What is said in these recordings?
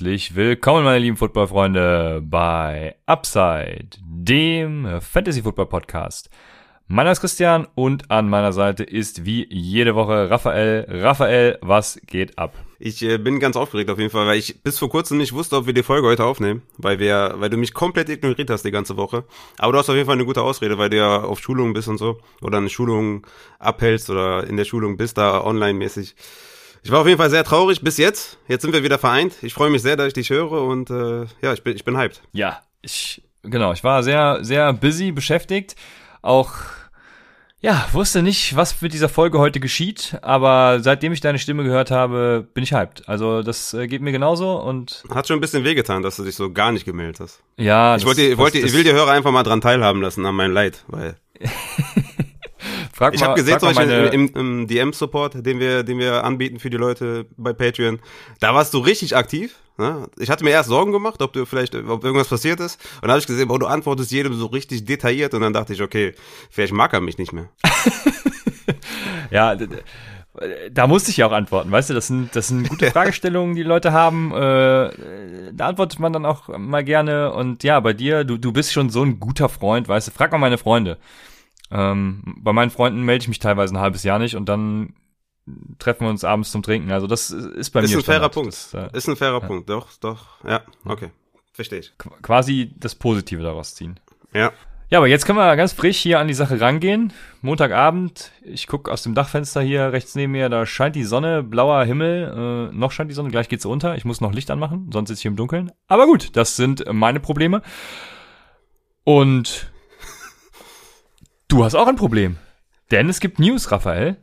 Herzlich willkommen, meine lieben Footballfreunde, bei Upside, dem Fantasy Football Podcast. Mein Name ist Christian und an meiner Seite ist wie jede Woche Raphael. Raphael, was geht ab? Ich äh, bin ganz aufgeregt auf jeden Fall, weil ich bis vor kurzem nicht wusste, ob wir die Folge heute aufnehmen, weil wir, weil du mich komplett ignoriert hast die ganze Woche. Aber du hast auf jeden Fall eine gute Ausrede, weil du ja auf Schulungen bist und so oder eine Schulung abhältst oder in der Schulung bist da online-mäßig. Ich war auf jeden Fall sehr traurig bis jetzt. Jetzt sind wir wieder vereint. Ich freue mich sehr, dass ich dich höre und äh, ja, ich bin, ich bin hyped. Ja, ich, genau, ich war sehr, sehr busy beschäftigt. Auch, ja, wusste nicht, was mit dieser Folge heute geschieht, aber seitdem ich deine Stimme gehört habe, bin ich hyped. Also das äh, geht mir genauso und. Hat schon ein bisschen wehgetan, dass du dich so gar nicht gemeldet hast. Ja, ich wollte, ich wollte, ich will die Hörer einfach mal dran teilhaben lassen an mein Leid, weil. Frag ich habe gesehen, zum Beispiel im, im DM-Support, den wir, den wir anbieten für die Leute bei Patreon, da warst du richtig aktiv. Ne? Ich hatte mir erst Sorgen gemacht, ob du vielleicht, ob irgendwas passiert ist. Und dann habe ich gesehen, boah, du antwortest jedem so richtig detailliert und dann dachte ich, okay, vielleicht mag er mich nicht mehr. ja, da musste ich ja auch antworten, weißt du, das sind, das sind gute Fragestellungen, die Leute haben. Äh, da antwortet man dann auch mal gerne. Und ja, bei dir, du, du bist schon so ein guter Freund, weißt du, frag mal meine Freunde. Ähm, bei meinen Freunden melde ich mich teilweise ein halbes Jahr nicht und dann treffen wir uns abends zum Trinken. Also das ist bei ist mir. Ein fairer Punkt. Das, äh, ist ein fairer ja. Punkt. Doch, doch. Ja, okay. Verstehe ich. Qu quasi das Positive daraus ziehen. Ja. Ja, aber jetzt können wir ganz frisch hier an die Sache rangehen. Montagabend, ich gucke aus dem Dachfenster hier rechts neben mir, da scheint die Sonne, blauer Himmel, äh, noch scheint die Sonne, gleich geht's unter. Ich muss noch Licht anmachen, sonst sitze ich im Dunkeln. Aber gut, das sind meine Probleme. Und Du hast auch ein Problem. Denn es gibt News, Raphael,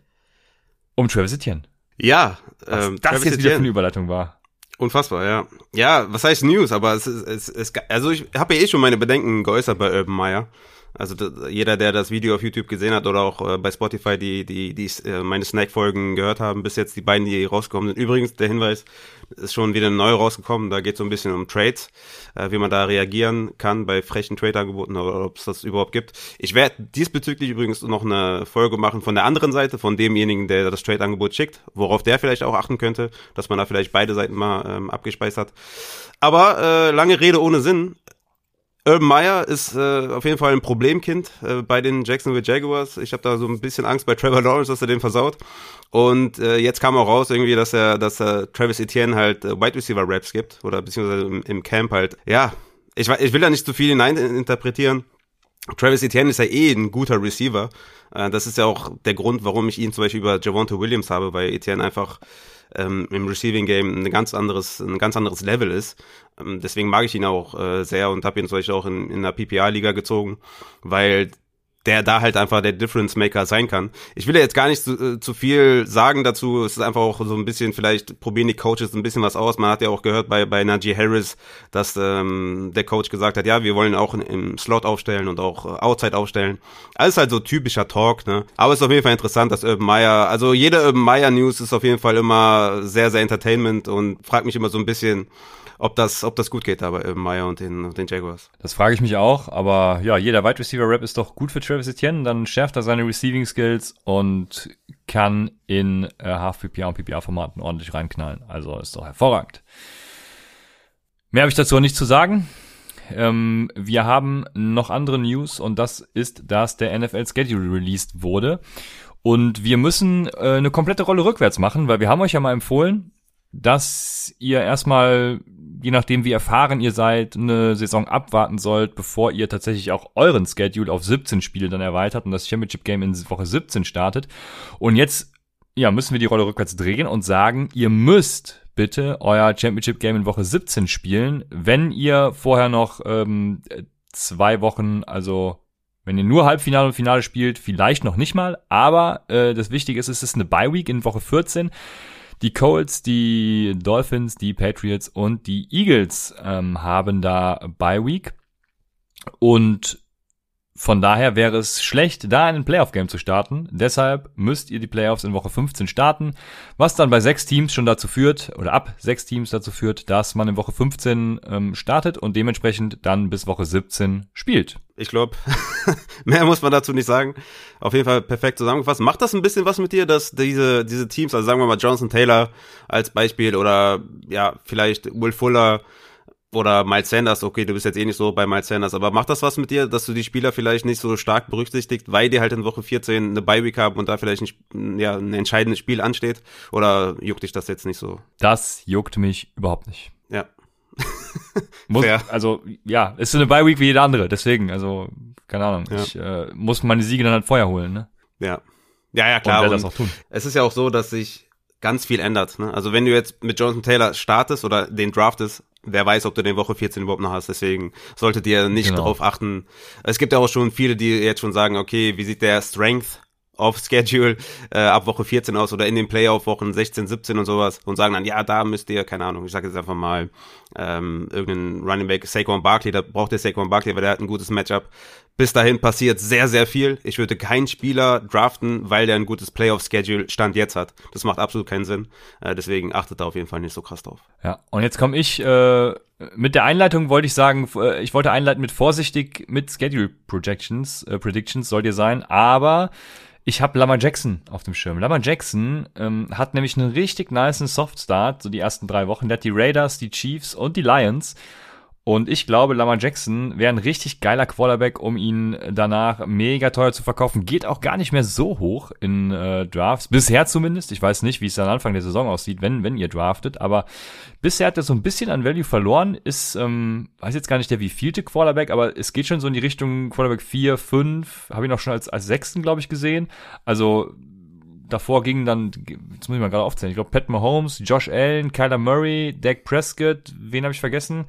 um Travis Etienne. Ja, was ähm, das Travis jetzt wieder für eine Überleitung war. Unfassbar, ja. Ja, was heißt News? Aber es ist, es, es, also ich habe ja eh schon meine Bedenken geäußert bei Urban Meyer. Also jeder, der das Video auf YouTube gesehen hat oder auch äh, bei Spotify die die die äh, meine Snack-Folgen gehört haben, bis jetzt die beiden, die rausgekommen sind. Übrigens der Hinweis ist schon wieder neu rausgekommen. Da geht es so ein bisschen um Trades, äh, wie man da reagieren kann bei frechen Trade-Angeboten oder ob es das überhaupt gibt. Ich werde diesbezüglich übrigens noch eine Folge machen von der anderen Seite, von demjenigen, der das Trade-Angebot schickt, worauf der vielleicht auch achten könnte, dass man da vielleicht beide Seiten mal ähm, abgespeist hat. Aber äh, lange Rede ohne Sinn. Urban Meyer ist äh, auf jeden Fall ein Problemkind äh, bei den Jacksonville Jaguars. Ich habe da so ein bisschen Angst bei Trevor Lawrence, dass er den versaut. Und äh, jetzt kam auch raus irgendwie, dass er, dass er Travis Etienne halt äh, Wide Receiver Raps gibt oder beziehungsweise im, im Camp halt. Ja, ich, ich will da nicht zu viel hineininterpretieren. Travis Etienne ist ja eh ein guter Receiver. Äh, das ist ja auch der Grund, warum ich ihn zum Beispiel über Javonte Williams habe, weil Etienne einfach ähm, im Receiving Game ein ganz anderes, ein ganz anderes Level ist. Ähm, deswegen mag ich ihn auch äh, sehr und habe ihn zum Beispiel auch in, in der PPA-Liga gezogen, weil der da halt einfach der Difference Maker sein kann. Ich will ja jetzt gar nicht zu, äh, zu viel sagen dazu. Es ist einfach auch so ein bisschen, vielleicht probieren die Coaches ein bisschen was aus. Man hat ja auch gehört bei, bei Najee Harris, dass ähm, der Coach gesagt hat, ja, wir wollen auch im Slot aufstellen und auch äh, Outside aufstellen. Alles halt so typischer Talk, ne? Aber es ist auf jeden Fall interessant, dass Urban Meyer, also jede Urban Meyer News ist auf jeden Fall immer sehr, sehr Entertainment und fragt mich immer so ein bisschen, ob das, ob das gut geht da bei Urban Meyer und den, den Jaguars. Das frage ich mich auch, aber ja, jeder Wide Receiver Rap ist doch gut für Travis Etienne, dann schärft er seine Receiving Skills und kann in äh, Half PPA und PPA Formaten ordentlich reinknallen. Also ist doch hervorragend. Mehr habe ich dazu nicht zu sagen. Ähm, wir haben noch andere News und das ist, dass der NFL Schedule released wurde. Und wir müssen äh, eine komplette Rolle rückwärts machen, weil wir haben euch ja mal empfohlen, dass ihr erstmal, je nachdem wie erfahren ihr seid, eine Saison abwarten sollt, bevor ihr tatsächlich auch euren Schedule auf 17 Spiele dann erweitert und das Championship Game in Woche 17 startet. Und jetzt, ja, müssen wir die Rolle rückwärts drehen und sagen, ihr müsst bitte euer Championship Game in Woche 17 spielen, wenn ihr vorher noch ähm, zwei Wochen, also wenn ihr nur Halbfinale und Finale spielt, vielleicht noch nicht mal, aber äh, das Wichtige ist, es ist eine Bye Week in Woche 14 Die Colts, die Dolphins, die Patriots und die Eagles ähm, haben da Bye Week. Und von daher wäre es schlecht, da ein Playoff-Game zu starten. Deshalb müsst ihr die Playoffs in Woche 15 starten, was dann bei sechs Teams schon dazu führt, oder ab sechs Teams dazu führt, dass man in Woche 15 ähm, startet und dementsprechend dann bis Woche 17 spielt. Ich glaube, mehr muss man dazu nicht sagen. Auf jeden Fall perfekt zusammengefasst. Macht das ein bisschen was mit dir, dass diese, diese Teams, also sagen wir mal Johnson Taylor als Beispiel oder ja, vielleicht Will Fuller, oder Miles Sanders, okay, du bist jetzt eh nicht so bei Miles Sanders, aber macht das was mit dir, dass du die Spieler vielleicht nicht so stark berücksichtigt, weil die halt in Woche 14 eine Bye-Week haben und da vielleicht ein, ja, ein entscheidendes Spiel ansteht? Oder juckt dich das jetzt nicht so? Das juckt mich überhaupt nicht. Ja. muss, also, ja, ist so eine Bye-Week wie jede andere, deswegen, also, keine Ahnung, ja. ich äh, muss meine Siege dann halt vorher holen, ne? Ja. Ja, ja, klar. Und, das auch tun. Es ist ja auch so, dass sich ganz viel ändert. Ne? Also wenn du jetzt mit Jonathan Taylor startest oder den draftest, wer weiß, ob du den Woche 14 überhaupt noch hast. Deswegen solltet ihr nicht genau. darauf achten. Es gibt ja auch schon viele, die jetzt schon sagen, okay, wie sieht der Strength auf Schedule äh, ab Woche 14 aus oder in den Playoff-Wochen 16, 17 und sowas und sagen dann, ja, da müsst ihr, keine Ahnung, ich sage jetzt einfach mal, ähm, irgendeinen Running Back, Saquon Barkley, da braucht ihr Saquon Barkley, weil der hat ein gutes Matchup. Bis dahin passiert sehr, sehr viel. Ich würde keinen Spieler draften, weil der ein gutes Playoff-Schedule Stand jetzt hat. Das macht absolut keinen Sinn. Äh, deswegen achtet da auf jeden Fall nicht so krass drauf. Ja, und jetzt komme ich, äh, mit der Einleitung wollte ich sagen, äh, ich wollte einleiten mit vorsichtig mit Schedule Projections, äh, Predictions soll ihr sein, aber ich habe Lamar Jackson auf dem Schirm. Lamar Jackson ähm, hat nämlich einen richtig nice Soft-Start, so die ersten drei Wochen. Der hat die Raiders, die Chiefs und die Lions. Und ich glaube, Lamar Jackson wäre ein richtig geiler Quarterback, um ihn danach mega teuer zu verkaufen. Geht auch gar nicht mehr so hoch in äh, Drafts. Bisher zumindest. Ich weiß nicht, wie es dann Anfang der Saison aussieht, wenn, wenn ihr draftet. Aber bisher hat er so ein bisschen an Value verloren. Ist, ähm, weiß jetzt gar nicht der wievielte Quarterback, aber es geht schon so in die Richtung Quarterback 4, 5. Habe ich noch schon als, als sechsten, glaube ich, gesehen. Also davor gingen dann, jetzt muss ich mal gerade aufzählen, ich glaube Pat Mahomes, Josh Allen, Kyler Murray, Dak Prescott, wen habe ich vergessen?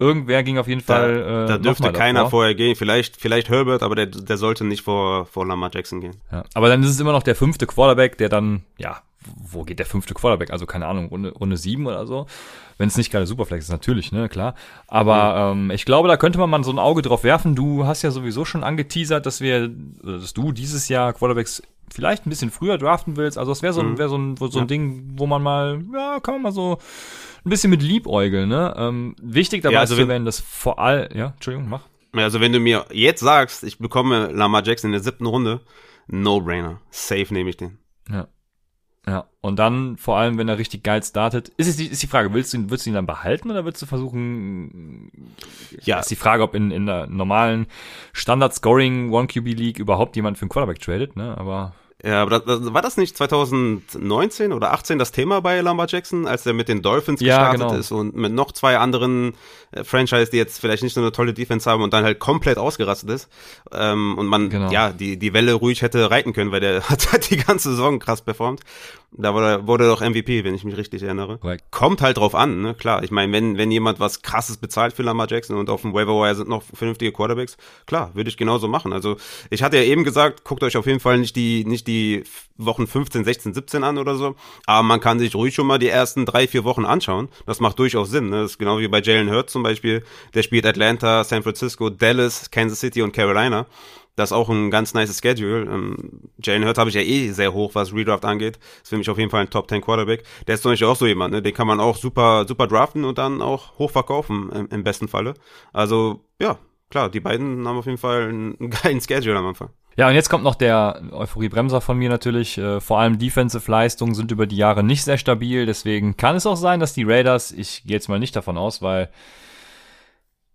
Irgendwer ging auf jeden Fall. Da, äh, da dürfte keiner davor. vorher gehen. Vielleicht, vielleicht Herbert, aber der, der sollte nicht vor, vor Lamar Jackson gehen. Ja, aber dann ist es immer noch der fünfte Quarterback, der dann, ja, wo geht der fünfte Quarterback? Also keine Ahnung, Runde, Runde sieben oder so. Wenn es nicht gerade Superflex ist, natürlich, ne, klar. Aber mhm. ähm, ich glaube, da könnte man mal so ein Auge drauf werfen. Du hast ja sowieso schon angeteasert, dass wir, dass du dieses Jahr Quarterbacks vielleicht ein bisschen früher draften willst. Also es wäre so, mhm. wär so ein, so ein ja. Ding, wo man mal, ja, kann man mal so ein bisschen mit Liebäugeln, ne? Ähm, wichtig dabei ja, also ist, wenn das vor allem, ja, Entschuldigung, mach. Also wenn du mir jetzt sagst, ich bekomme Lamar Jackson in der siebten Runde, No-Brainer. Safe nehme ich den. Ja. Ja, und dann vor allem, wenn er richtig geil startet, ist es die, ist die Frage, willst du ihn, willst du ihn dann behalten oder willst du versuchen, ja, ist die Frage, ob in, in der normalen Standard-Scoring One-QB League überhaupt jemand für einen Quarterback tradet, ne, aber ja, aber das, war das nicht 2019 oder 18 das Thema bei Lamar Jackson, als er mit den Dolphins ja, gestartet genau. ist und mit noch zwei anderen äh, Franchise, die jetzt vielleicht nicht so eine tolle Defense haben und dann halt komplett ausgerastet ist ähm, und man genau. ja die die Welle ruhig hätte reiten können, weil der hat halt die ganze Saison krass performt. Da wurde, wurde doch MVP, wenn ich mich richtig erinnere. Right. Kommt halt drauf an, ne? Klar, ich meine, wenn wenn jemand was krasses bezahlt für Lamar Jackson und auf dem Waiver Wire sind noch vernünftige Quarterbacks, klar, würde ich genauso machen. Also ich hatte ja eben gesagt, guckt euch auf jeden Fall nicht die nicht die die Wochen 15, 16, 17 an oder so. Aber man kann sich ruhig schon mal die ersten drei, vier Wochen anschauen. Das macht durchaus Sinn. Ne? Das ist genau wie bei Jalen Hurts zum Beispiel. Der spielt Atlanta, San Francisco, Dallas, Kansas City und Carolina. Das ist auch ein ganz nice Schedule. Ähm, Jalen Hurts habe ich ja eh sehr hoch, was Redraft angeht. Ist für mich auf jeden Fall ein Top 10 Quarterback. Der ist zum Beispiel auch so jemand, ne? Den kann man auch super, super draften und dann auch hoch verkaufen im, im besten Falle. Also, ja, klar, die beiden haben auf jeden Fall einen geilen Schedule am Anfang. Ja, und jetzt kommt noch der Euphorie-Bremser von mir natürlich. Äh, vor allem Defensive-Leistungen sind über die Jahre nicht sehr stabil. Deswegen kann es auch sein, dass die Raiders, ich gehe jetzt mal nicht davon aus, weil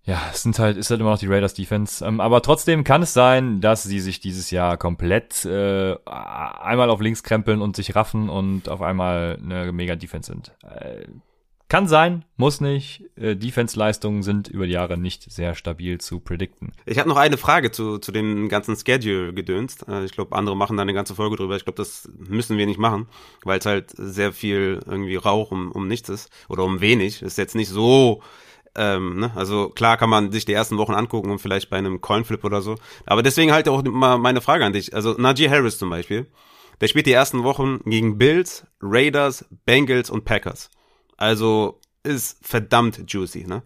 ja, es sind halt, ist halt immer noch die Raiders Defense. Ähm, aber trotzdem kann es sein, dass sie sich dieses Jahr komplett äh, einmal auf links krempeln und sich raffen und auf einmal eine mega Defense sind. Äh, kann sein, muss nicht. Äh, Defense-Leistungen sind über die Jahre nicht sehr stabil zu predikten. Ich habe noch eine Frage zu, zu dem ganzen Schedule gedönst. Äh, ich glaube, andere machen da eine ganze Folge drüber. Ich glaube, das müssen wir nicht machen, weil es halt sehr viel irgendwie Rauch um, um nichts ist oder um wenig. Ist jetzt nicht so ähm, ne? Also klar kann man sich die ersten Wochen angucken und vielleicht bei einem Coinflip oder so. Aber deswegen halt auch mal meine Frage an dich. Also Najee Harris zum Beispiel Der spielt die ersten Wochen gegen Bills, Raiders, Bengals und Packers. Also ist verdammt juicy, ne?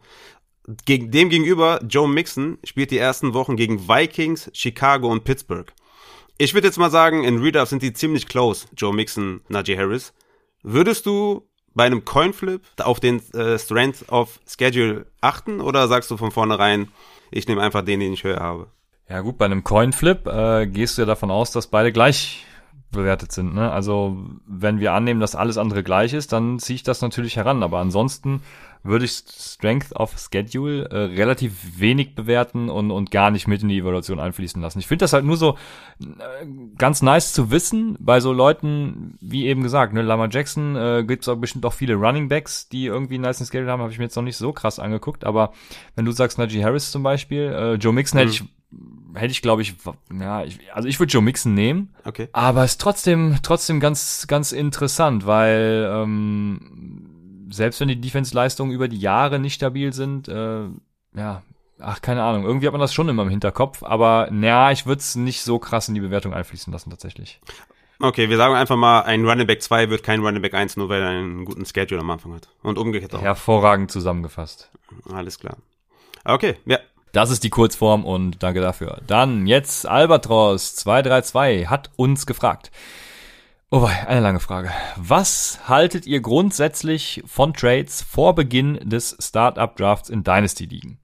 Gegen dem gegenüber, Joe Mixon spielt die ersten Wochen gegen Vikings, Chicago und Pittsburgh. Ich würde jetzt mal sagen, in Readout sind die ziemlich close, Joe Mixon, Najee Harris. Würdest du bei einem Coinflip auf den äh, Strength of Schedule achten oder sagst du von vornherein, ich nehme einfach den, den ich höher habe? Ja gut, bei einem Coinflip äh, gehst du ja davon aus, dass beide gleich bewertet sind. Ne? Also wenn wir annehmen, dass alles andere gleich ist, dann ziehe ich das natürlich heran. Aber ansonsten würde ich Strength of Schedule äh, relativ wenig bewerten und, und gar nicht mit in die Evaluation einfließen lassen. Ich finde das halt nur so äh, ganz nice zu wissen bei so Leuten, wie eben gesagt, ne, Lama Jackson äh, gibt es auch bestimmt auch viele Running Backs, die irgendwie einen nice Schedule haben, habe ich mir jetzt noch nicht so krass angeguckt, aber wenn du sagst Najee Harris zum Beispiel, äh, Joe Mixon mhm. hätte ich hätte ich, glaube ich, ja, ich, also ich würde Joe Mixon nehmen. Okay. Aber es ist trotzdem, trotzdem ganz, ganz interessant, weil ähm, selbst wenn die Defense-Leistungen über die Jahre nicht stabil sind, äh, ja, ach, keine Ahnung, irgendwie hat man das schon immer im Hinterkopf, aber naja, ich würde es nicht so krass in die Bewertung einfließen lassen, tatsächlich. Okay, wir sagen einfach mal, ein Running Back 2 wird kein Running Back 1, nur weil er einen guten Schedule am Anfang hat. Und umgekehrt auch. Hervorragend zusammengefasst. Alles klar. Okay, ja, das ist die Kurzform und danke dafür. Dann jetzt Albatros 232 hat uns gefragt. Oh, eine lange Frage. Was haltet ihr grundsätzlich von Trades vor Beginn des Startup Drafts in Dynasty Ligen?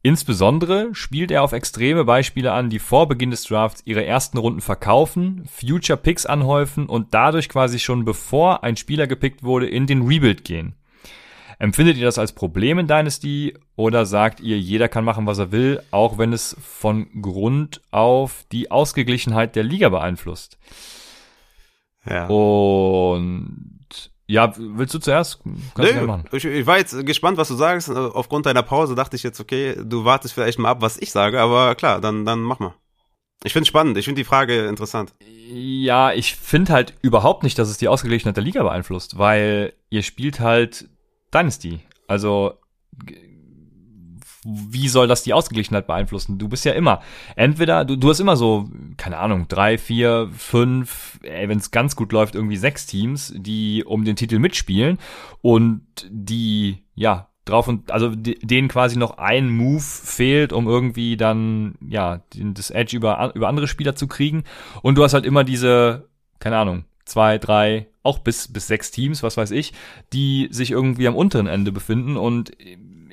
Insbesondere spielt er auf extreme Beispiele an, die vor Beginn des Drafts ihre ersten Runden verkaufen, Future Picks anhäufen und dadurch quasi schon bevor ein Spieler gepickt wurde, in den Rebuild gehen. Empfindet ihr das als Problem in Dynasty oder sagt ihr, jeder kann machen, was er will, auch wenn es von Grund auf die Ausgeglichenheit der Liga beeinflusst? Ja. Und ja, willst du zuerst? Kannst nee, machen. Ich, ich, war jetzt gespannt, was du sagst. Aufgrund deiner Pause dachte ich jetzt, okay, du wartest vielleicht mal ab, was ich sage, aber klar, dann, dann mach mal. Ich finde spannend, ich finde die Frage interessant. Ja, ich finde halt überhaupt nicht, dass es die Ausgeglichenheit der Liga beeinflusst, weil ihr spielt halt Dynasty. Also wie soll das die Ausgeglichenheit beeinflussen? Du bist ja immer, entweder, du, du hast immer so, keine Ahnung, drei, vier, fünf, wenn es ganz gut läuft, irgendwie sechs Teams, die um den Titel mitspielen und die, ja, drauf und, also denen quasi noch ein Move fehlt, um irgendwie dann, ja, das Edge über, über andere Spieler zu kriegen. Und du hast halt immer diese, keine Ahnung, zwei, drei, auch bis, bis sechs Teams, was weiß ich, die sich irgendwie am unteren Ende befinden und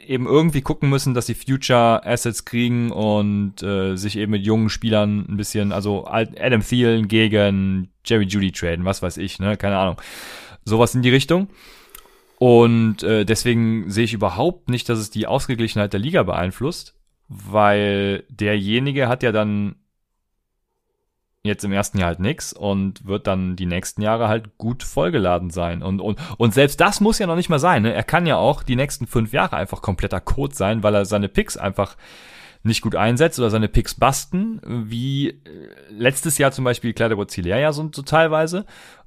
eben irgendwie gucken müssen, dass sie Future Assets kriegen und äh, sich eben mit jungen Spielern ein bisschen, also Adam Thielen gegen Jerry Judy traden, was weiß ich, ne, keine Ahnung. Sowas in die Richtung. Und äh, deswegen sehe ich überhaupt nicht, dass es die Ausgeglichenheit der Liga beeinflusst, weil derjenige hat ja dann jetzt im ersten Jahr halt nix und wird dann die nächsten Jahre halt gut vollgeladen sein. Und, und, und selbst das muss ja noch nicht mal sein. Ne? Er kann ja auch die nächsten fünf Jahre einfach kompletter Code sein, weil er seine Picks einfach nicht gut einsetzt oder seine Picks basten, wie äh, letztes Jahr zum Beispiel Kleiderbot Zileer ja so, so teilweise,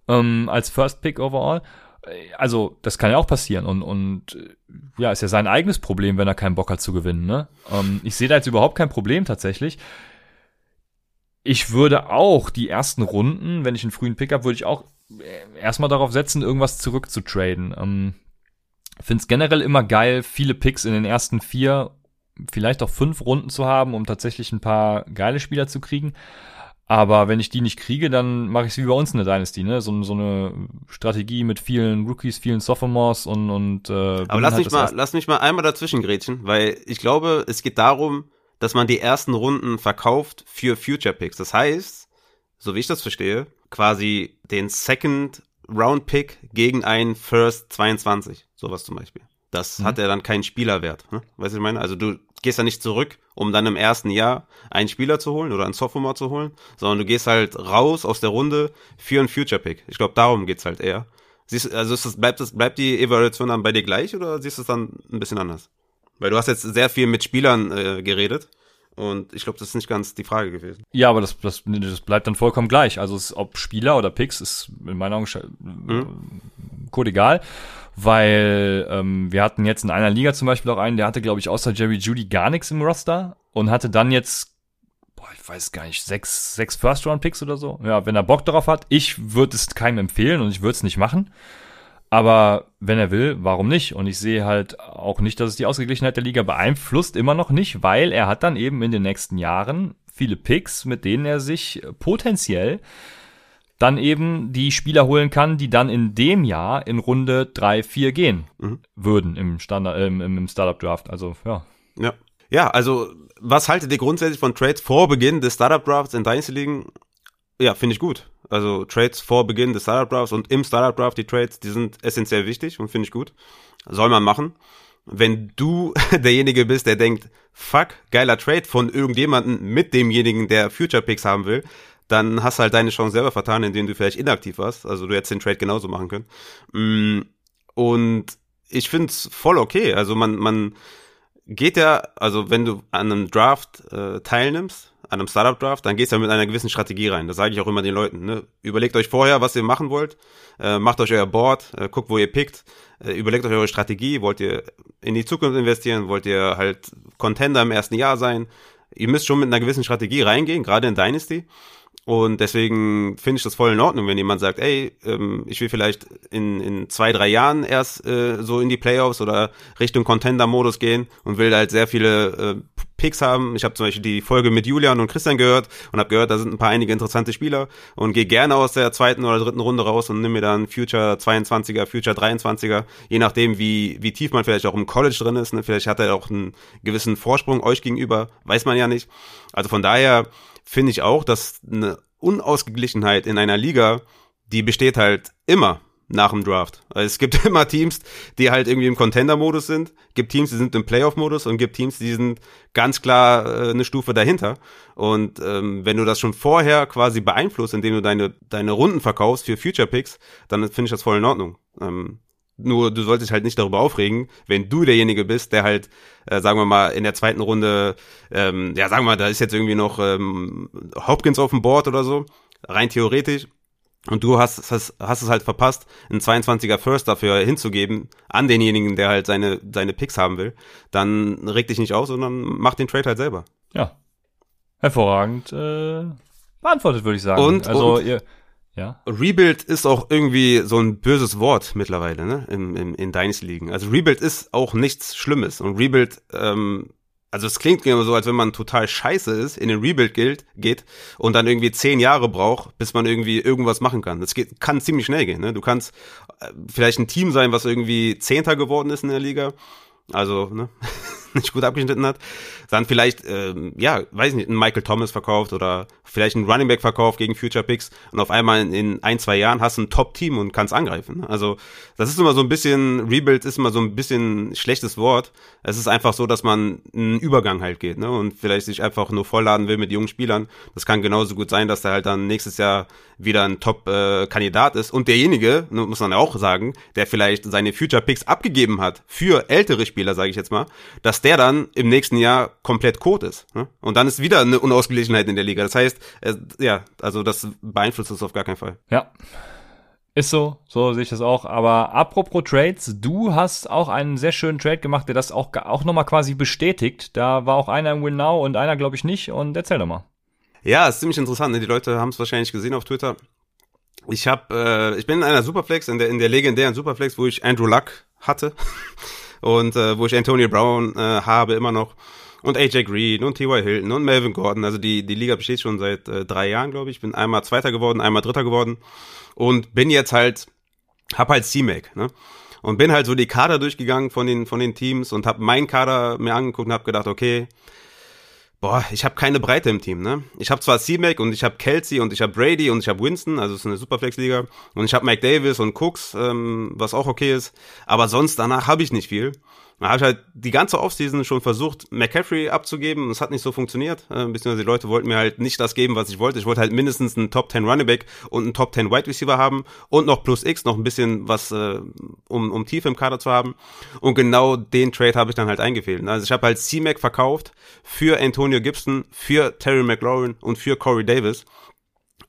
ähm, als First Pick overall. Also, das kann ja auch passieren und, und äh, ja, ist ja sein eigenes Problem, wenn er keinen Bock hat zu gewinnen. Ne? Ähm, ich sehe da jetzt überhaupt kein Problem tatsächlich ich würde auch die ersten Runden, wenn ich einen frühen Pickup, würde ich auch äh, erstmal darauf setzen, irgendwas zurückzutraden. Ähm, Finde es generell immer geil, viele Picks in den ersten vier, vielleicht auch fünf Runden zu haben, um tatsächlich ein paar geile Spieler zu kriegen. Aber wenn ich die nicht kriege, dann mache ich es wie bei uns in der Dynasty, ne? So, so eine Strategie mit vielen Rookies, vielen Sophomores und und. Äh, Aber lass halt mich mal, lass mich mal einmal dazwischen grätschen, weil ich glaube, es geht darum, dass man die ersten Runden verkauft für Future Picks. Das heißt, so wie ich das verstehe, quasi den Second Round Pick gegen einen First 22. Sowas zum Beispiel. Das mhm. hat ja dann keinen Spielerwert. Ne? Weißt du, ich meine? Also du gehst ja nicht zurück, um dann im ersten Jahr einen Spieler zu holen oder einen Sophomore zu holen, sondern du gehst halt raus aus der Runde für einen Future Pick. Ich glaube, darum geht's halt eher. Siehst, also ist das, bleibt, das, bleibt die Evaluation dann bei dir gleich oder siehst du es dann ein bisschen anders? Weil du hast jetzt sehr viel mit Spielern äh, geredet. Und ich glaube, das ist nicht ganz die Frage gewesen. Ja, aber das, das, das bleibt dann vollkommen gleich. Also es, ob Spieler oder Picks ist in meinen Augen mhm. egal. Weil ähm, wir hatten jetzt in einer Liga zum Beispiel auch einen, der hatte, glaube ich, außer Jerry Judy gar nichts im Roster und hatte dann jetzt boah, ich weiß gar nicht, sechs, sechs First-Round-Picks oder so. Ja, wenn er Bock darauf hat. Ich würde es keinem empfehlen und ich würde es nicht machen. Aber wenn er will, warum nicht? Und ich sehe halt auch nicht, dass es die Ausgeglichenheit der Liga beeinflusst, immer noch nicht, weil er hat dann eben in den nächsten Jahren viele Picks, mit denen er sich potenziell dann eben die Spieler holen kann, die dann in dem Jahr in Runde 3, 4 gehen mhm. würden im Standard, äh, im, im Startup Draft. Also, ja. Ja. Ja, also, was haltet ihr grundsätzlich von Trades vor Beginn des Startup Drafts in Dynasty Ligen? Ja, finde ich gut. Also Trades vor Beginn des Startup Drafts und im Startup Draft, die Trades, die sind essentiell wichtig und finde ich gut. Soll man machen. Wenn du derjenige bist, der denkt, fuck, geiler Trade von irgendjemanden mit demjenigen, der Future Picks haben will, dann hast du halt deine Chance selber vertan, indem du vielleicht inaktiv warst. Also du hättest den Trade genauso machen können. Mm, und ich finde es voll okay. Also man, man geht ja, also wenn du an einem Draft äh, teilnimmst, an einem Startup-Draft, dann gehst du ja mit einer gewissen Strategie rein. Das sage ich auch immer den Leuten. Ne? Überlegt euch vorher, was ihr machen wollt. Äh, macht euch euer Board, äh, guckt, wo ihr pickt. Äh, überlegt euch eure Strategie. Wollt ihr in die Zukunft investieren? Wollt ihr halt Contender im ersten Jahr sein? Ihr müsst schon mit einer gewissen Strategie reingehen, gerade in Dynasty. Und deswegen finde ich das voll in Ordnung, wenn jemand sagt, ey, ähm, ich will vielleicht in, in zwei, drei Jahren erst äh, so in die Playoffs oder Richtung Contender-Modus gehen und will halt sehr viele äh, Picks haben. Ich habe zum Beispiel die Folge mit Julian und Christian gehört und habe gehört, da sind ein paar einige interessante Spieler und gehe gerne aus der zweiten oder dritten Runde raus und nimm mir dann Future 22er, Future 23er, je nachdem, wie, wie tief man vielleicht auch im College drin ist. Ne? Vielleicht hat er auch einen gewissen Vorsprung euch gegenüber, weiß man ja nicht. Also von daher finde ich auch, dass eine Unausgeglichenheit in einer Liga, die besteht halt immer nach dem Draft. Also es gibt immer Teams, die halt irgendwie im Contender-Modus sind, gibt Teams, die sind im Playoff-Modus und gibt Teams, die sind ganz klar äh, eine Stufe dahinter. Und ähm, wenn du das schon vorher quasi beeinflusst, indem du deine, deine Runden verkaufst für Future Picks, dann finde ich das voll in Ordnung. Ähm, nur du solltest halt nicht darüber aufregen, wenn du derjenige bist, der halt, äh, sagen wir mal, in der zweiten Runde, ähm, ja, sagen wir mal, da ist jetzt irgendwie noch ähm, Hopkins auf dem Board oder so, rein theoretisch. Und du hast, hast, hast es halt verpasst, einen 22er First dafür hinzugeben an denjenigen, der halt seine, seine Picks haben will. Dann reg dich nicht aus, sondern mach den Trade halt selber. Ja. Hervorragend äh, beantwortet, würde ich sagen. Und, also und, ihr, ja. Rebuild ist auch irgendwie so ein böses Wort mittlerweile, ne? In, in, in Dynasty ligen. Also Rebuild ist auch nichts Schlimmes. Und Rebuild, ähm, also es klingt immer so, als wenn man total scheiße ist, in den Rebuild gilt, geht und dann irgendwie zehn Jahre braucht, bis man irgendwie irgendwas machen kann. Das geht, kann ziemlich schnell gehen. Ne? Du kannst äh, vielleicht ein Team sein, was irgendwie Zehnter geworden ist in der Liga. Also, ne? nicht gut abgeschnitten hat, dann vielleicht, ähm, ja, weiß nicht, einen Michael Thomas verkauft oder vielleicht einen Running Back verkauft gegen Future Picks und auf einmal in ein, zwei Jahren hast du ein Top-Team und kannst angreifen. Also das ist immer so ein bisschen, Rebuild ist immer so ein bisschen schlechtes Wort. Es ist einfach so, dass man einen Übergang halt geht ne? und vielleicht sich einfach nur vollladen will mit jungen Spielern. Das kann genauso gut sein, dass der halt dann nächstes Jahr wieder ein Top-Kandidat äh, ist und derjenige, ne, muss man ja auch sagen, der vielleicht seine Future Picks abgegeben hat für ältere Spieler, sage ich jetzt mal, dass der dann im nächsten Jahr komplett kot ist. Ne? Und dann ist wieder eine Unausgeglichenheit in der Liga. Das heißt, äh, ja, also das beeinflusst es auf gar keinen Fall. Ja. Ist so, so sehe ich das auch. Aber apropos Trades, du hast auch einen sehr schönen Trade gemacht, der das auch, auch nochmal quasi bestätigt. Da war auch einer im Win Now und einer, glaube ich, nicht. Und erzähl doch mal. Ja, ist ziemlich interessant. Ne? Die Leute haben es wahrscheinlich gesehen auf Twitter. Ich hab, äh, ich bin in einer Superflex, in der, in der legendären Superflex, wo ich Andrew Luck hatte. Und äh, wo ich Antonio Brown äh, habe immer noch und AJ Green und T.Y. Hilton und Melvin Gordon. Also die, die Liga besteht schon seit äh, drei Jahren, glaube ich. Bin einmal Zweiter geworden, einmal Dritter geworden und bin jetzt halt, hab halt C-Mac, ne? Und bin halt so die Kader durchgegangen von den, von den Teams und hab meinen Kader mir angeguckt und hab gedacht, okay, boah, ich habe keine Breite im Team, ne? Ich habe zwar C-Mac und ich habe Kelsey und ich habe Brady und ich habe Winston, also es ist eine Superflex-Liga und ich habe Mike Davis und Cooks, ähm, was auch okay ist, aber sonst danach habe ich nicht viel. Da habe ich halt die ganze Offseason schon versucht, McCaffrey abzugeben. Es hat nicht so funktioniert. Äh, beziehungsweise die Leute wollten mir halt nicht das geben, was ich wollte. Ich wollte halt mindestens einen Top 10 Running Back und einen Top 10 Wide Receiver haben und noch plus X, noch ein bisschen was, äh, um, um Tiefe im Kader zu haben. Und genau den Trade habe ich dann halt eingefehlt. Also ich habe halt C-Mac verkauft für Antonio Gibson, für Terry McLaurin und für Corey Davis.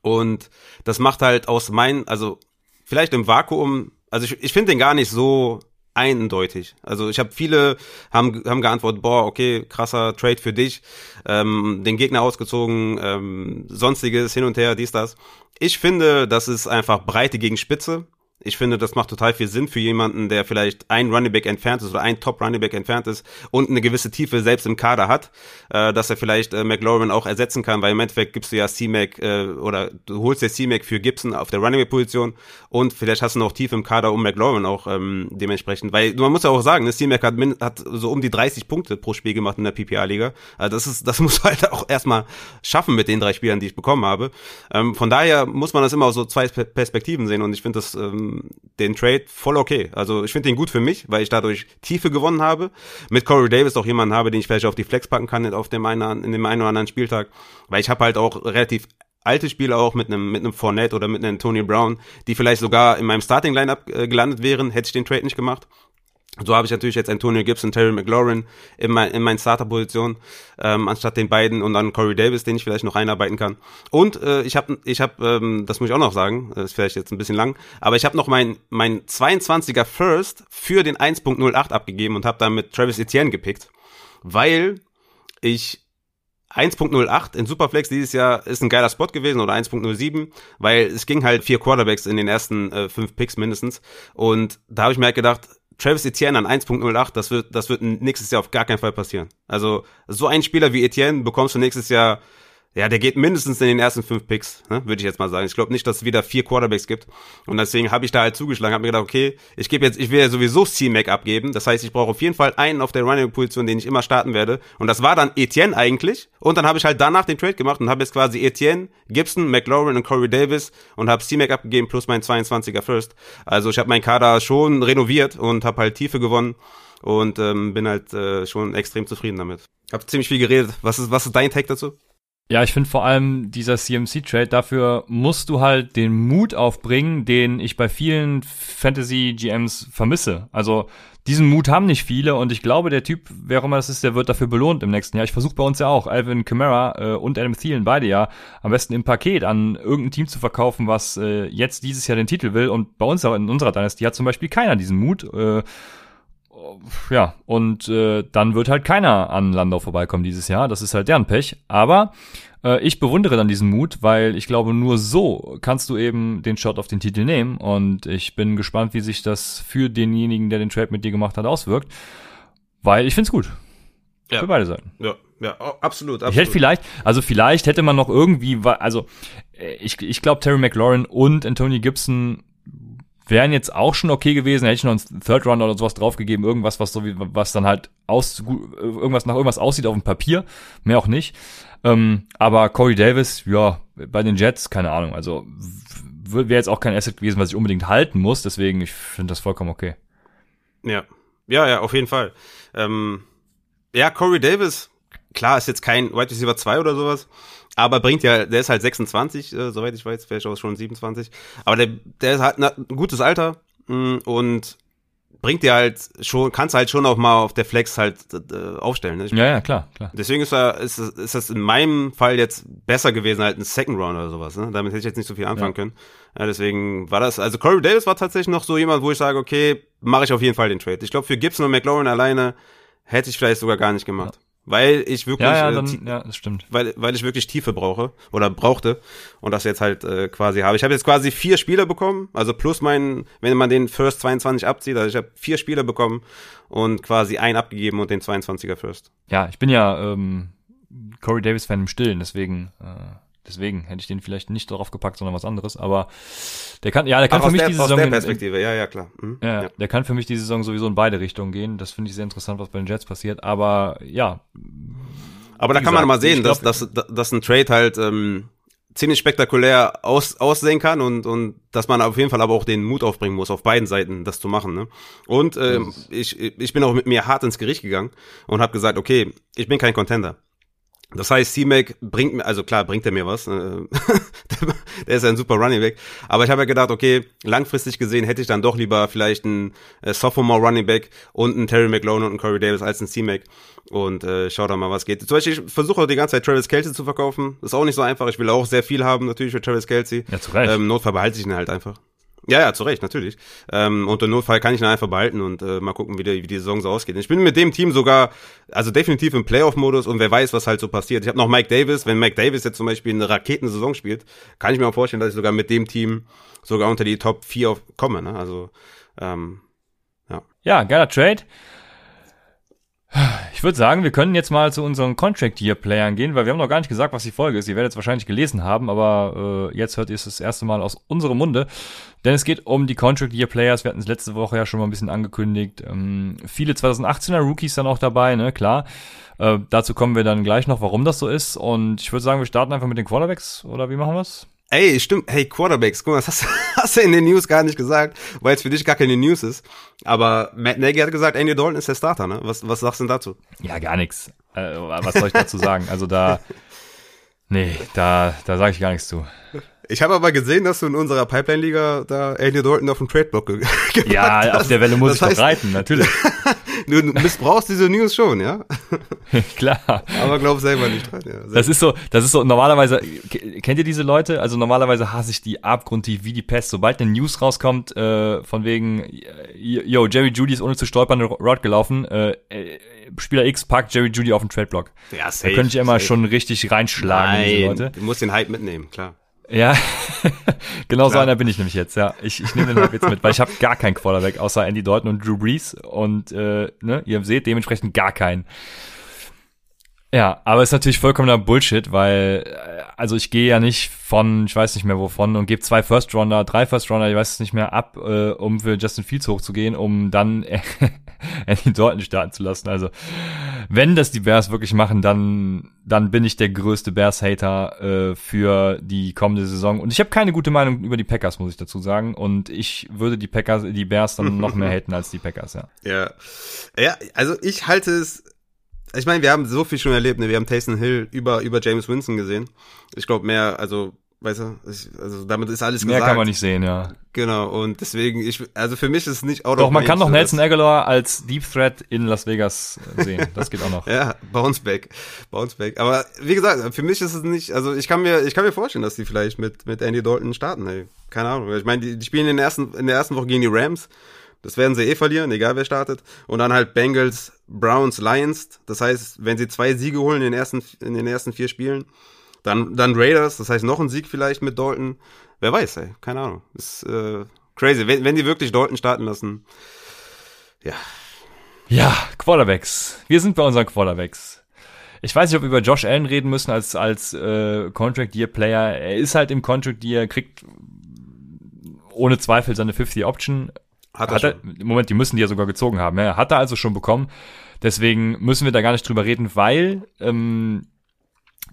Und das macht halt aus meinen, also vielleicht im Vakuum, also ich, ich finde den gar nicht so eindeutig. Also ich habe viele haben haben geantwortet, boah, okay, krasser Trade für dich, ähm, den Gegner ausgezogen, ähm, sonstiges hin und her, dies das. Ich finde, das ist einfach Breite gegen Spitze. Ich finde, das macht total viel Sinn für jemanden, der vielleicht ein Running Back entfernt ist oder ein Top Running Back entfernt ist und eine gewisse Tiefe selbst im Kader hat, äh, dass er vielleicht äh, McLaurin auch ersetzen kann, weil im Endeffekt gibst du ja C-Mac äh, oder du holst ja C-Mac für Gibson auf der Running Back Position und vielleicht hast du noch Tiefe im Kader um McLaurin auch ähm, dementsprechend, weil man muss ja auch sagen, ne, C-Mac hat, hat so um die 30 Punkte pro Spiel gemacht in der PPA-Liga. Also das ist, das muss halt auch erstmal schaffen mit den drei Spielern, die ich bekommen habe. Ähm, von daher muss man das immer aus so zwei Perspektiven sehen und ich finde das ähm, den Trade voll okay. Also ich finde den gut für mich, weil ich dadurch Tiefe gewonnen habe. Mit Corey Davis auch jemanden habe, den ich vielleicht auf die Flex packen kann auf dem einen, in dem einen oder anderen Spieltag. Weil ich habe halt auch relativ alte Spieler auch mit einem mit Fournette oder mit einem Tony Brown, die vielleicht sogar in meinem Starting Lineup äh, gelandet wären, hätte ich den Trade nicht gemacht. So habe ich natürlich jetzt Antonio Gibson, Terry McLaurin in, mein, in meinen Starterposition ähm, anstatt den beiden und dann Corey Davis, den ich vielleicht noch einarbeiten kann. Und äh, ich habe, ich habe, ähm, das muss ich auch noch sagen, ist vielleicht jetzt ein bisschen lang, aber ich habe noch mein mein 22er First für den 1.08 abgegeben und habe dann mit Travis Etienne gepickt, weil ich 1.08 in Superflex dieses Jahr ist ein geiler Spot gewesen oder 1.07, weil es ging halt vier Quarterbacks in den ersten äh, fünf Picks mindestens und da habe ich mir halt gedacht, Travis Etienne an 1.08, das wird, das wird nächstes Jahr auf gar keinen Fall passieren. Also so ein Spieler wie Etienne bekommst du nächstes Jahr ja, der geht mindestens in den ersten fünf Picks, ne, würde ich jetzt mal sagen. Ich glaube nicht, dass es wieder vier Quarterbacks gibt. Und deswegen habe ich da halt zugeschlagen, habe mir gedacht, okay, ich gebe jetzt, ich will ja sowieso C-Mac abgeben. Das heißt, ich brauche auf jeden Fall einen auf der Running-Position, den ich immer starten werde. Und das war dann Etienne eigentlich. Und dann habe ich halt danach den Trade gemacht und habe jetzt quasi Etienne, Gibson, McLaurin und Corey Davis und habe C-Mac abgegeben plus mein 22er First. Also ich habe meinen Kader schon renoviert und habe halt Tiefe gewonnen und ähm, bin halt äh, schon extrem zufrieden damit. Hab ziemlich viel geredet. Was ist, was ist dein Take dazu? Ja, ich finde vor allem dieser CMC-Trade, dafür musst du halt den Mut aufbringen, den ich bei vielen Fantasy-GMs vermisse. Also diesen Mut haben nicht viele und ich glaube, der Typ, wer auch immer das ist, der wird dafür belohnt im nächsten Jahr. Ich versuche bei uns ja auch, Alvin Kamara äh, und Adam Thielen beide ja, am besten im Paket an irgendein Team zu verkaufen, was äh, jetzt dieses Jahr den Titel will. Und bei uns in unserer Dynasty hat zum Beispiel keiner diesen Mut. Äh, ja, und äh, dann wird halt keiner an Landau vorbeikommen dieses Jahr. Das ist halt deren Pech. Aber äh, ich bewundere dann diesen Mut, weil ich glaube, nur so kannst du eben den Shot auf den Titel nehmen. Und ich bin gespannt, wie sich das für denjenigen, der den Trade mit dir gemacht hat, auswirkt. Weil ich find's gut. Ja. Für beide Seiten. Ja, ja, absolut, absolut. Ich hätte vielleicht, also vielleicht hätte man noch irgendwie, also äh, ich, ich glaube, Terry McLaurin und Anthony Gibson wären jetzt auch schon okay gewesen, hätte ich noch einen Third Round oder sowas draufgegeben, irgendwas, was so wie, was dann halt aus, irgendwas nach irgendwas aussieht auf dem Papier, mehr auch nicht. Ähm, aber Corey Davis, ja, bei den Jets, keine Ahnung, also wäre jetzt auch kein Asset gewesen, was ich unbedingt halten muss, deswegen, ich finde das vollkommen okay. Ja, ja, ja, auf jeden Fall. Ähm, ja, Corey Davis, klar, ist jetzt kein White Receiver 2 oder sowas, aber bringt ja, der ist halt 26, äh, soweit ich weiß, vielleicht auch schon 27. Aber der, der hat ein gutes Alter mh, mm, und bringt dir halt schon, kannst halt schon auch mal auf der Flex halt äh, aufstellen. Ne? ja, ja, klar, klar. Deswegen ist, er, ist, ist das in meinem Fall jetzt besser gewesen halt ein Second Round oder sowas. Ne? Damit hätte ich jetzt nicht so viel anfangen ja. können. Ja, deswegen war das, also Corey Davis war tatsächlich noch so jemand, wo ich sage, okay, mache ich auf jeden Fall den Trade. Ich glaube, für Gibson und McLaurin alleine hätte ich vielleicht sogar gar nicht gemacht. Ja weil ich wirklich ja, ja, äh, dann, ja, das stimmt. weil weil ich wirklich Tiefe brauche oder brauchte und das jetzt halt äh, quasi habe. Ich habe jetzt quasi vier Spieler bekommen, also plus meinen, wenn man den First 22 abzieht, also ich habe vier Spieler bekommen und quasi einen abgegeben und den 22er First. Ja, ich bin ja ähm, Corey Davis Fan im Stillen, deswegen äh, Deswegen hätte ich den vielleicht nicht darauf gepackt, sondern was anderes. Aber der kann, ja, der kann Ach, für mich der, die Saison. Aus der Perspektive, in, ja, ja, klar. Mhm. Ja, ja, der kann für mich die Saison sowieso in beide Richtungen gehen. Das finde ich sehr interessant, was bei den Jets passiert. Aber ja. Aber da kann gesagt, man mal sehen, glaub, dass, dass, dass ein Trade halt ähm, ziemlich spektakulär aus, aussehen kann und, und dass man auf jeden Fall aber auch den Mut aufbringen muss, auf beiden Seiten das zu machen. Ne? Und ähm, ich, ich bin auch mit mir hart ins Gericht gegangen und habe gesagt, okay, ich bin kein Contender. Das heißt, C-Mac bringt mir, also klar, bringt er mir was. Äh, der ist ja ein super Running Back. Aber ich habe ja gedacht, okay, langfristig gesehen hätte ich dann doch lieber vielleicht einen äh, Sophomore Running Back und einen Terry McLaurin und einen Corey Davis als einen C-Mac. Und äh, schau da mal, was geht. Zum Beispiel, ich versuche auch die ganze Zeit Travis Kelsey zu verkaufen. ist auch nicht so einfach. Ich will auch sehr viel haben, natürlich für Travis Kelsey. Ja, zu Recht. Ähm, Notfall behalte ich ihn halt einfach. Ja, ja, zu Recht, natürlich. Ähm, unter Notfall kann ich ihn einfach behalten und äh, mal gucken, wie die, wie die Saison so ausgeht. Ich bin mit dem Team sogar, also definitiv im Playoff-Modus und wer weiß, was halt so passiert. Ich habe noch Mike Davis. Wenn Mike Davis jetzt zum Beispiel eine Raketensaison spielt, kann ich mir auch vorstellen, dass ich sogar mit dem Team sogar unter die Top 4 komme. Ne? Also, ähm, ja. Ja, geiler Trade. Ich würde sagen, wir können jetzt mal zu unseren Contract Year Playern gehen, weil wir haben noch gar nicht gesagt, was die Folge ist. Ihr werdet es wahrscheinlich gelesen haben, aber äh, jetzt hört ihr es das erste Mal aus unserem Munde. Denn es geht um die Contract Year Players. Wir hatten es letzte Woche ja schon mal ein bisschen angekündigt. Ähm, viele 2018er Rookies dann auch dabei, ne, klar. Äh, dazu kommen wir dann gleich noch, warum das so ist. Und ich würde sagen, wir starten einfach mit den Quarterbacks, oder wie machen wir's? Ey, stimmt. Hey, Quarterbacks, guck mal, das hast, hast du in den News gar nicht gesagt, weil es für dich gar keine News ist. Aber Matt Nagy hat gesagt, Andy Dalton ist der Starter, ne? Was, was sagst du denn dazu? Ja, gar nichts. Äh, was soll ich dazu sagen? Also da, nee, da, da sage ich gar nichts zu. Ich habe aber gesehen, dass du in unserer Pipeline-Liga da Andy Dalton auf den Trade-Block ge Ja, hast. auf der Welle muss das ich heißt, reiten, natürlich. du missbrauchst diese News schon, ja? Klar. Aber glaub selber nicht dran, ja. Das ist so, das ist so, normalerweise, kennt ihr diese Leute? Also normalerweise hasse ich die abgrundtief wie die Pest. Sobald eine News rauskommt, äh, von wegen, yo, Jerry Judy ist ohne zu stolpern eine Rod gelaufen, äh, äh, Spieler X packt Jerry Judy auf den Trade-Block. Ja, safe, Da könnte ich immer safe. schon richtig reinschlagen, Nein, diese Leute. Du musst den Hype mitnehmen, klar. Ja, genau Klar. so einer bin ich nämlich jetzt, ja. Ich, ich nehme den halt jetzt mit, weil ich habe gar keinen Quarterback, außer Andy Dalton und Drew Brees. Und äh, ne, ihr seht dementsprechend gar keinen. Ja, aber ist natürlich vollkommener Bullshit, weil äh, also ich gehe ja nicht von, ich weiß nicht mehr wovon, und gebe zwei First Rounder, drei First Rounder, ich weiß es nicht mehr, ab, äh, um für Justin Fields hochzugehen, um dann Andy Dalton starten zu lassen. Also wenn das die Bears wirklich machen, dann dann bin ich der größte Bears-Hater äh, für die kommende Saison. Und ich habe keine gute Meinung über die Packers, muss ich dazu sagen. Und ich würde die Packers, die Bears dann noch mehr haten als die Packers, ja. Ja, ja also ich halte es ich meine, wir haben so viel schon erlebt, ne? Wir haben Taysom Hill über, über James Winston gesehen. Ich glaube mehr, also, weißt du, ich, also damit ist alles mehr gesagt. Mehr kann man nicht sehen, ja. Genau, und deswegen, ich, also für mich ist es nicht out Doch, man kann doch Nelson Aguilar als Deep Threat in Las Vegas sehen. Das geht auch noch. ja, Bounce Back. Bounce Back. Aber wie gesagt, für mich ist es nicht, also ich kann mir, ich kann mir vorstellen, dass die vielleicht mit, mit Andy Dalton starten, ey. Keine Ahnung. Ich meine, die, die spielen in der ersten, in der ersten Woche gegen die Rams. Das werden sie eh verlieren, egal wer startet. Und dann halt Bengals, Browns, Lions. Das heißt, wenn sie zwei Siege holen in den ersten, in den ersten vier Spielen, dann, dann Raiders, das heißt noch ein Sieg vielleicht mit Dalton. Wer weiß, ey, keine Ahnung. Ist äh, crazy. Wenn, wenn die wirklich Dalton starten lassen, ja. Ja, Quarterbacks. Wir sind bei unseren Quarterbacks. Ich weiß nicht, ob wir über Josh Allen reden müssen als, als äh, Contract Year Player. Er ist halt im Contract Year, kriegt ohne Zweifel seine 50 Option hat er, hat er Moment, die müssen die ja sogar gezogen haben. Ja, hat er also schon bekommen. Deswegen müssen wir da gar nicht drüber reden, weil ähm,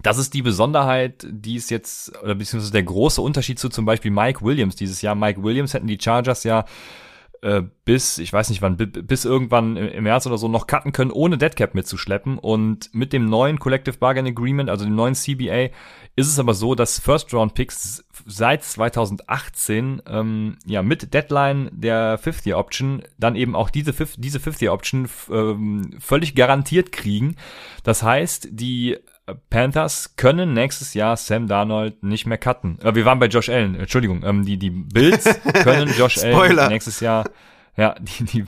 das ist die Besonderheit, die ist jetzt, oder beziehungsweise der große Unterschied zu zum Beispiel Mike Williams dieses Jahr. Mike Williams hätten die Chargers ja äh, bis, ich weiß nicht wann, bis irgendwann im März oder so noch cutten können, ohne Deadcap mitzuschleppen. Und mit dem neuen Collective Bargain Agreement, also dem neuen CBA, ist es aber so, dass First-Round-Picks seit 2018 ähm, ja mit Deadline der 50-Option dann eben auch diese, diese 50-Option ähm, völlig garantiert kriegen. Das heißt, die Panthers können nächstes Jahr Sam Darnold nicht mehr cutten. Äh, wir waren bei Josh Allen, Entschuldigung, ähm, die, die Bills können Josh Allen nächstes Jahr ja, die, die,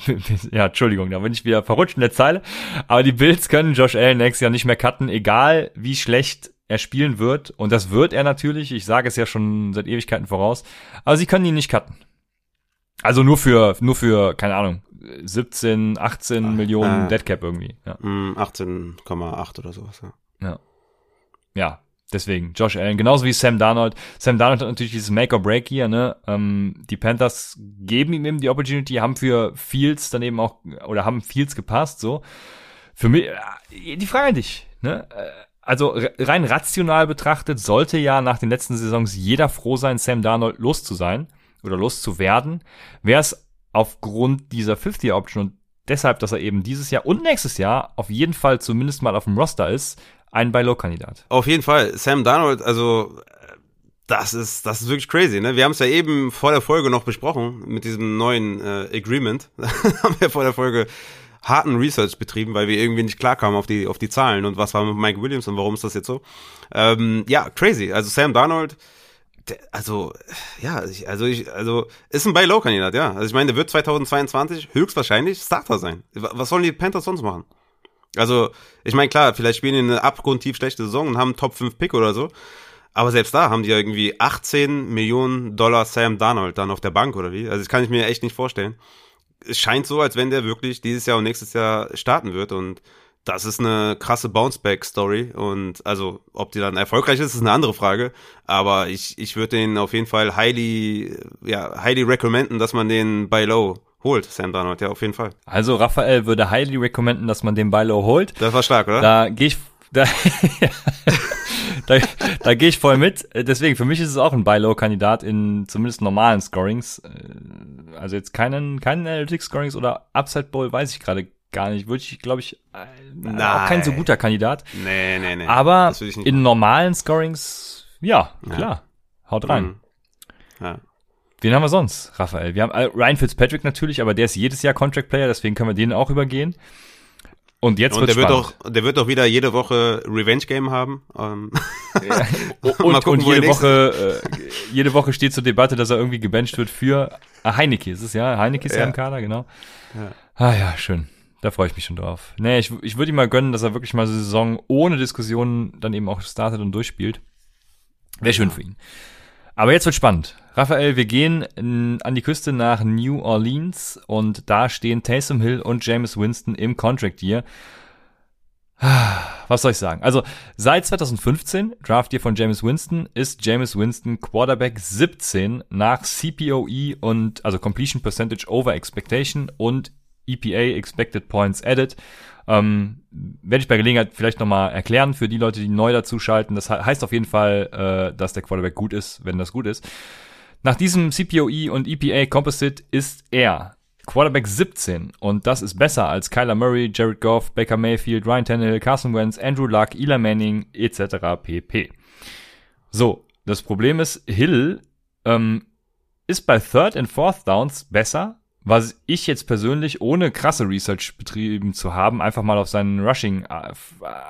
ja, Entschuldigung, da bin ich wieder verrutscht in der Zeile. Aber die Bills können Josh Allen nächstes Jahr nicht mehr cutten, egal wie schlecht er spielen wird. Und das wird er natürlich. Ich sage es ja schon seit Ewigkeiten voraus. Aber sie können ihn nicht cutten. Also nur für, nur für, keine Ahnung, 17, 18 ah, Millionen äh, Deadcap irgendwie. Ja. 18,8 mm, oder sowas, ja. Ja ja, deswegen Josh Allen, genauso wie Sam Darnold. Sam Darnold hat natürlich dieses Make or Break hier, ne? Ähm, die Panthers geben ihm eben die Opportunity, haben für Fields dann eben auch, oder haben Fields gepasst, so. Für mich, äh, die Frage an dich, ne? Also rein rational betrachtet sollte ja nach den letzten Saisons jeder froh sein, Sam Darnold los zu sein oder los zu werden. Wäre es aufgrund dieser 50-Option und deshalb, dass er eben dieses Jahr und nächstes Jahr auf jeden Fall zumindest mal auf dem Roster ist, ein Buy-Low-Kandidat. Auf jeden Fall. Sam Darnold, also das ist, das ist wirklich crazy, ne? Wir haben es ja eben vor der Folge noch besprochen mit diesem neuen äh, Agreement. haben wir vor der Folge harten Research betrieben, weil wir irgendwie nicht klarkamen auf die, auf die Zahlen und was war mit Mike Williams und warum ist das jetzt so. Ähm, ja, crazy. Also Sam Darnold, also, ja, ich, also ich, also, ist ein Buy-Low-Kandidat, ja. Also ich meine, der wird 2022 höchstwahrscheinlich Starter sein. Was sollen die Panthers sonst machen? Also, ich meine, klar, vielleicht spielen die eine abgrundtief schlechte Saison und haben einen Top 5 Pick oder so. Aber selbst da haben die ja irgendwie 18 Millionen Dollar Sam Darnold dann auf der Bank oder wie? Also das kann ich mir echt nicht vorstellen. Es scheint so, als wenn der wirklich dieses Jahr und nächstes Jahr starten wird und das ist eine krasse Bounceback-Story und also, ob die dann erfolgreich ist, ist eine andere Frage. Aber ich, ich würde den auf jeden Fall highly, ja, highly recommenden, dass man den bei Low holt, Sam Darnold, ja, auf jeden Fall. Also Raphael würde highly recommenden, dass man den bei Low holt. Das war stark, oder? Da gehe ich, da, da, da gehe ich voll mit. Deswegen, für mich ist es auch ein Buy-Low-Kandidat in zumindest normalen Scorings. Also jetzt keinen, keinen Analytics-Scorings oder Upside Bowl weiß ich gerade gar nicht. Würde ich, glaube ich, äh, auch kein so guter Kandidat. Nee, nee, nee. Aber in normalen Scorings, ja, klar. Ja. Haut rein. Mhm. Ja. Wen haben wir sonst, Raphael? Wir haben äh, Ryan Fitzpatrick natürlich, aber der ist jedes Jahr Contract Player, deswegen können wir den auch übergehen. Und jetzt und der wird doch, der wird doch wieder jede Woche Revenge Game haben. Ähm. Ja. und, gucken, und jede Woche, äh, jede Woche steht zur Debatte, dass er irgendwie gebencht wird für äh, Heineke. Ist es ja? Heineke ist ja, ja im Kader, genau. Ja. Ah ja, schön. Da freue ich mich schon drauf. Nee, ich, ich würde ihm mal gönnen, dass er wirklich mal so eine Saison ohne Diskussionen dann eben auch startet und durchspielt. Wäre schön für ihn. Aber jetzt wird spannend. Raphael, wir gehen in, an die Küste nach New Orleans und da stehen Taysom Hill und James Winston im Contract Year. Was soll ich sagen? Also seit 2015, Draft Year von James Winston, ist James Winston Quarterback 17 nach CPOE und also Completion Percentage Over Expectation und EPA, Expected Points Added. Ähm, werde ich bei Gelegenheit vielleicht nochmal erklären für die Leute, die neu dazuschalten. Das heißt auf jeden Fall, äh, dass der Quarterback gut ist, wenn das gut ist. Nach diesem CPOE und EPA Composite ist er Quarterback 17 und das ist besser als Kyler Murray, Jared Goff, Baker Mayfield, Ryan Tannehill, Carson Wentz, Andrew Luck, Eli Manning etc. pp. So, das Problem ist, Hill ähm, ist bei Third and Fourth Downs besser was ich jetzt persönlich, ohne krasse Research betrieben zu haben, einfach mal auf seinen Rushing, äh,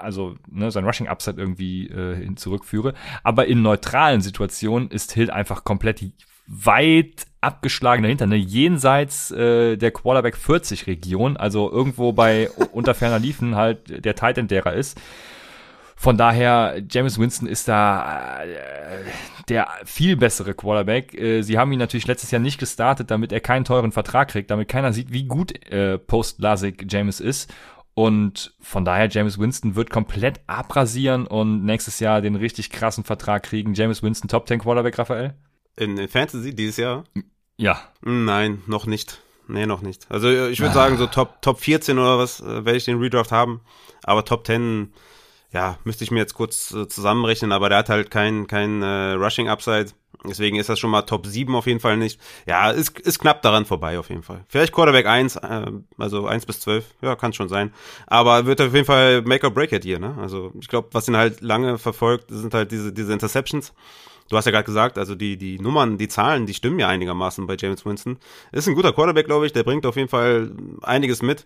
also ne, sein Rushing Upside irgendwie äh, hin zurückführe. Aber in neutralen Situationen ist Hill einfach komplett weit abgeschlagen dahinter, ne? jenseits äh, der Quarterback 40 Region, also irgendwo bei unter ferner Liefen halt der Titan derer ist. Von daher, James Winston ist da äh, der viel bessere Quarterback. Äh, sie haben ihn natürlich letztes Jahr nicht gestartet, damit er keinen teuren Vertrag kriegt, damit keiner sieht, wie gut äh, Post-Lasik James ist. Und von daher, James Winston wird komplett abrasieren und nächstes Jahr den richtig krassen Vertrag kriegen. James Winston, Top 10 Quarterback, Raphael? In, in Fantasy dieses Jahr? Ja. Nein, noch nicht. Nee, noch nicht. Also ich würde ah. sagen, so Top, Top 14 oder was äh, werde ich den Redraft haben. Aber Top 10 ja, müsste ich mir jetzt kurz äh, zusammenrechnen, aber der hat halt kein, kein äh, Rushing Upside. Deswegen ist das schon mal Top 7 auf jeden Fall nicht. Ja, ist, ist knapp daran vorbei auf jeden Fall. Vielleicht Quarterback 1, äh, also 1 bis 12, ja, kann schon sein. Aber wird auf jeden Fall Make or Break it hier, ne? Also ich glaube, was ihn halt lange verfolgt, sind halt diese, diese Interceptions. Du hast ja gerade gesagt, also die, die Nummern, die Zahlen, die stimmen ja einigermaßen bei James Winston. Ist ein guter Quarterback, glaube ich, der bringt auf jeden Fall einiges mit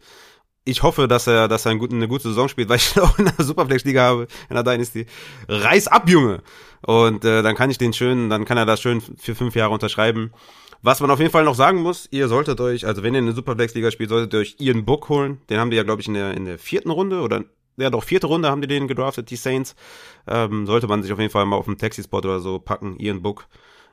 ich hoffe, dass er, dass er eine gute, eine gute Saison spielt, weil ich auch in der Superflex-Liga habe, in der Dynasty. Reiß ab, Junge! Und äh, dann kann ich den schön, dann kann er das schön für fünf Jahre unterschreiben. Was man auf jeden Fall noch sagen muss, ihr solltet euch, also wenn ihr in der Superflex-Liga spielt, solltet ihr euch Ian Book holen. Den haben die ja, glaube ich, in der, in der vierten Runde oder ja doch, vierte Runde haben die den gedraftet, die Saints. Ähm, sollte man sich auf jeden Fall mal auf dem Taxi-Spot oder so packen, Ian Book.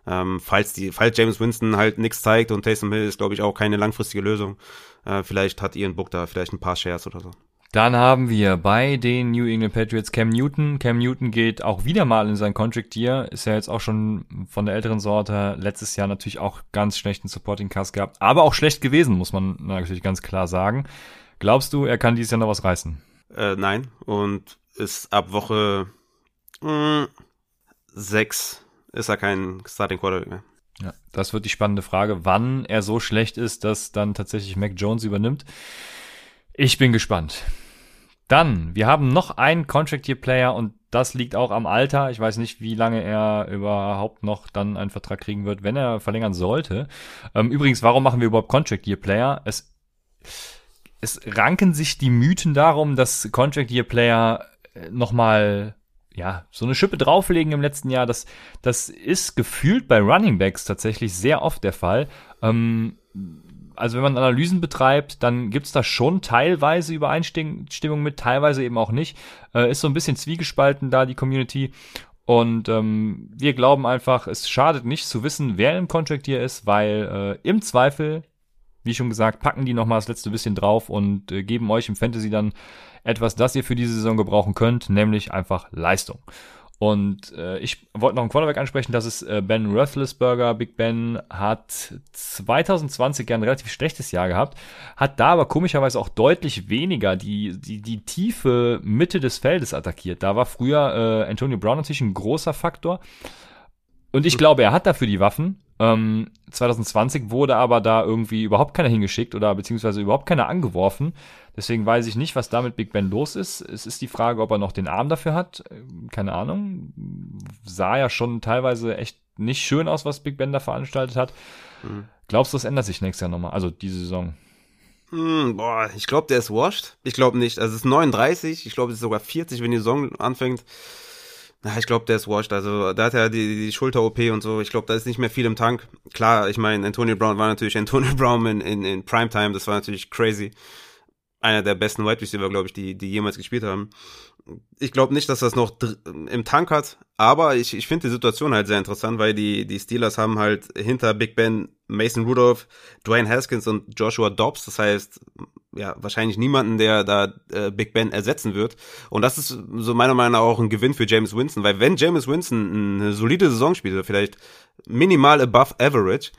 Ähm, falls die, falls James Winston halt nichts zeigt und Taysom Hill ist, glaube ich, auch keine langfristige Lösung. Äh, vielleicht hat Ian Book da vielleicht ein paar Shares oder so. Dann haben wir bei den New England Patriots Cam Newton. Cam Newton geht auch wieder mal in sein Contract Year. Ist ja jetzt auch schon von der älteren Sorte. Letztes Jahr natürlich auch ganz schlechten Supporting Cast gehabt. Aber auch schlecht gewesen, muss man natürlich ganz klar sagen. Glaubst du, er kann dieses Jahr noch was reißen? Äh, nein. Und ist ab Woche mh, hm, sechs ist er kein Starting Quarterback mehr. Ja, das wird die spannende Frage, wann er so schlecht ist, dass dann tatsächlich Mac Jones übernimmt. Ich bin gespannt. Dann, wir haben noch einen Contract Year Player und das liegt auch am Alter. Ich weiß nicht, wie lange er überhaupt noch dann einen Vertrag kriegen wird, wenn er verlängern sollte. Ähm, übrigens, warum machen wir überhaupt Contract Year Player? Es, es ranken sich die Mythen darum, dass Contract Year Player äh, nochmal ja, so eine Schippe drauflegen im letzten Jahr, das, das ist gefühlt bei Running Backs tatsächlich sehr oft der Fall. Ähm, also wenn man Analysen betreibt, dann gibt's da schon teilweise Übereinstimmung mit, teilweise eben auch nicht. Äh, ist so ein bisschen zwiegespalten da die Community. Und ähm, wir glauben einfach, es schadet nicht zu wissen, wer im Contract hier ist, weil äh, im Zweifel, wie schon gesagt, packen die nochmal das letzte bisschen drauf und äh, geben euch im Fantasy dann etwas, das ihr für diese Saison gebrauchen könnt, nämlich einfach Leistung. Und äh, ich wollte noch einen Quarterback ansprechen, das ist äh, Ben Roethlisberger. Big Ben hat 2020 ja ein relativ schlechtes Jahr gehabt, hat da aber komischerweise auch deutlich weniger die, die, die tiefe Mitte des Feldes attackiert. Da war früher äh, Antonio Brown natürlich ein großer Faktor. Und ich glaube, er hat dafür die Waffen. Ähm, 2020 wurde aber da irgendwie überhaupt keiner hingeschickt oder beziehungsweise überhaupt keiner angeworfen. Deswegen weiß ich nicht, was da mit Big Ben los ist. Es ist die Frage, ob er noch den Arm dafür hat. Keine Ahnung. Sah ja schon teilweise echt nicht schön aus, was Big Ben da veranstaltet hat. Mhm. Glaubst du, das ändert sich nächstes Jahr nochmal? Also diese Saison? Hm, boah, ich glaube, der ist washed. Ich glaube nicht. Also es ist 39. Ich glaube, es ist sogar 40, wenn die Saison anfängt. Na, ich glaube, der ist washed. Also da hat er die, die Schulter-OP und so. Ich glaube, da ist nicht mehr viel im Tank. Klar, ich meine, Antonio Brown war natürlich Antonio Brown in, in, in Primetime. Das war natürlich crazy einer der besten Wide Receiver, glaube ich, die, die jemals gespielt haben. Ich glaube nicht, dass das noch im Tank hat, aber ich, ich finde die Situation halt sehr interessant, weil die, die Steelers haben halt hinter Big Ben Mason Rudolph, Dwayne Haskins und Joshua Dobbs. Das heißt, ja, wahrscheinlich niemanden, der da äh, Big Ben ersetzen wird. Und das ist so meiner Meinung nach auch ein Gewinn für James Winston, weil wenn James Winston eine solide Saison spielt, vielleicht minimal above average,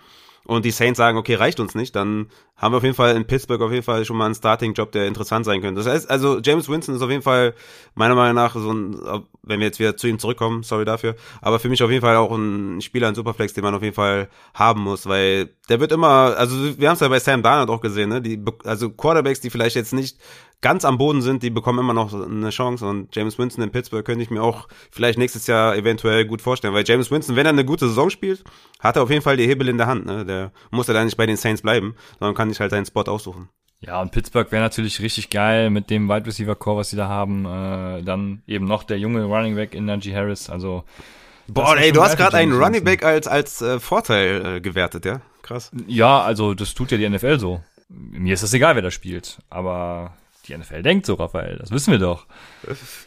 und die Saints sagen, okay, reicht uns nicht, dann haben wir auf jeden Fall in Pittsburgh auf jeden Fall schon mal einen Starting-Job, der interessant sein könnte. Das heißt, also James Winston ist auf jeden Fall meiner Meinung nach so ein, wenn wir jetzt wieder zu ihm zurückkommen, sorry dafür, aber für mich auf jeden Fall auch ein Spieler in Superflex, den man auf jeden Fall haben muss, weil der wird immer, also wir haben es ja bei Sam Darnold auch gesehen, ne, die, also Quarterbacks, die vielleicht jetzt nicht ganz am Boden sind, die bekommen immer noch eine Chance. Und James Winston in Pittsburgh könnte ich mir auch vielleicht nächstes Jahr eventuell gut vorstellen. Weil James Winston, wenn er eine gute Saison spielt, hat er auf jeden Fall die Hebel in der Hand. Ne? Der muss ja dann nicht bei den Saints bleiben, sondern kann sich halt seinen Spot aussuchen. Ja, und Pittsburgh wäre natürlich richtig geil mit dem Wide Receiver Core, was sie da haben. Äh, dann eben noch der junge Running Back in Najee Harris. Also Boah, ey, du hast gerade einen Running Back als als äh, Vorteil äh, gewertet, ja? Krass. Ja, also das tut ja die NFL so. Mir ist das egal, wer da spielt, aber die NFL denkt so, Raphael. Das wissen wir doch.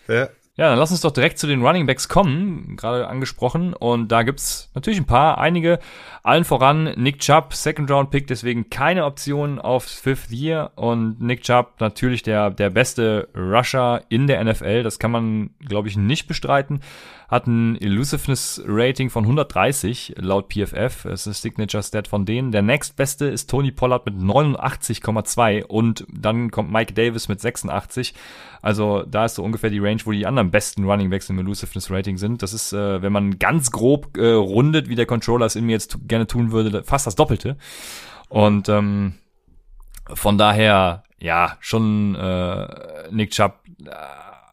Ja. Ja, dann lass uns doch direkt zu den Running Backs kommen, gerade angesprochen. Und da gibt's natürlich ein paar, einige. Allen voran Nick Chubb, Second Round Pick, deswegen keine Option auf Fifth Year. Und Nick Chubb natürlich der, der beste Rusher in der NFL. Das kann man, glaube ich, nicht bestreiten hat ein Elusiveness Rating von 130 laut PFF. Das ist ein Signature Stat von denen. Der nächstbeste ist Tony Pollard mit 89,2 und dann kommt Mike Davis mit 86. Also da ist so ungefähr die Range, wo die anderen besten Running Backs im Elusiveness Rating sind. Das ist, äh, wenn man ganz grob äh, rundet, wie der Controller es in mir jetzt gerne tun würde, fast das Doppelte. Und ähm, von daher, ja, schon äh, Nick Chubb äh,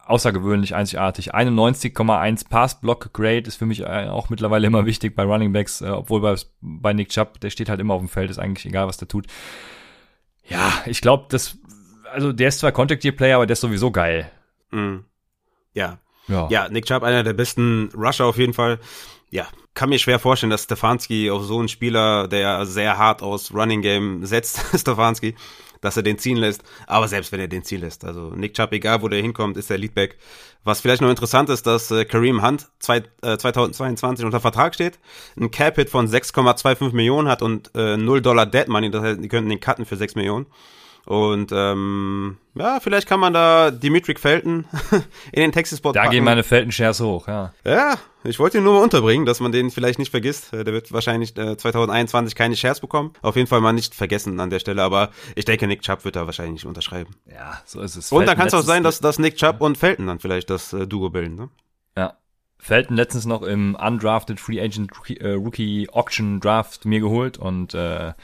außergewöhnlich einzigartig. 91,1 Pass-Block-Grade ist für mich äh, auch mittlerweile immer wichtig bei Running Backs, äh, obwohl bei, bei Nick Chubb, der steht halt immer auf dem Feld, ist eigentlich egal, was der tut. Ja, ich glaube, das, also der ist zwar Contact-Year-Player, aber der ist sowieso geil. Mm. Ja. ja. Ja, Nick Chubb, einer der besten Rusher auf jeden Fall. Ja, kann mir schwer vorstellen, dass Stefanski auf so einen Spieler, der sehr hart aus Running Game setzt, Stefanski, dass er den ziehen lässt. Aber selbst wenn er den ziehen lässt, also Nick Chubb, egal wo der hinkommt, ist der Leadback. Was vielleicht noch interessant ist, dass äh, Kareem Hunt zwei, äh, 2022 unter Vertrag steht, ein Cap-Hit von 6,25 Millionen hat und äh, 0 Dollar Dead Money, das heißt, die könnten den cutten für 6 Millionen. Und ähm, ja, vielleicht kann man da Dimitri Felton in den Texas-Spot Da gehen meine Felton-Shares hoch, ja. Ja, ich wollte ihn nur mal unterbringen, dass man den vielleicht nicht vergisst. Äh, der wird wahrscheinlich äh, 2021 keine Shares bekommen. Auf jeden Fall mal nicht vergessen an der Stelle, aber ich denke, Nick Chubb wird da wahrscheinlich nicht unterschreiben. Ja, so ist es. Und dann kann es auch sein, dass, dass Nick Chubb und Felton dann vielleicht das äh, Duo bilden, ne? Ja. Felton letztens noch im Undrafted Free Agent äh, Rookie Auction Draft mir geholt und äh,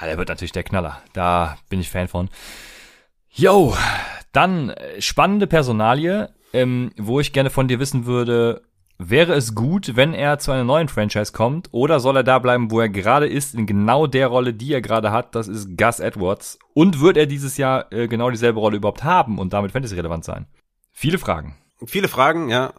ja, der wird natürlich der Knaller. Da bin ich Fan von. Yo, dann äh, spannende Personalie, ähm, wo ich gerne von dir wissen würde, wäre es gut, wenn er zu einer neuen Franchise kommt oder soll er da bleiben, wo er gerade ist, in genau der Rolle, die er gerade hat, das ist Gus Edwards und wird er dieses Jahr äh, genau dieselbe Rolle überhaupt haben und damit Fantasy relevant sein? Viele Fragen. Viele Fragen, ja.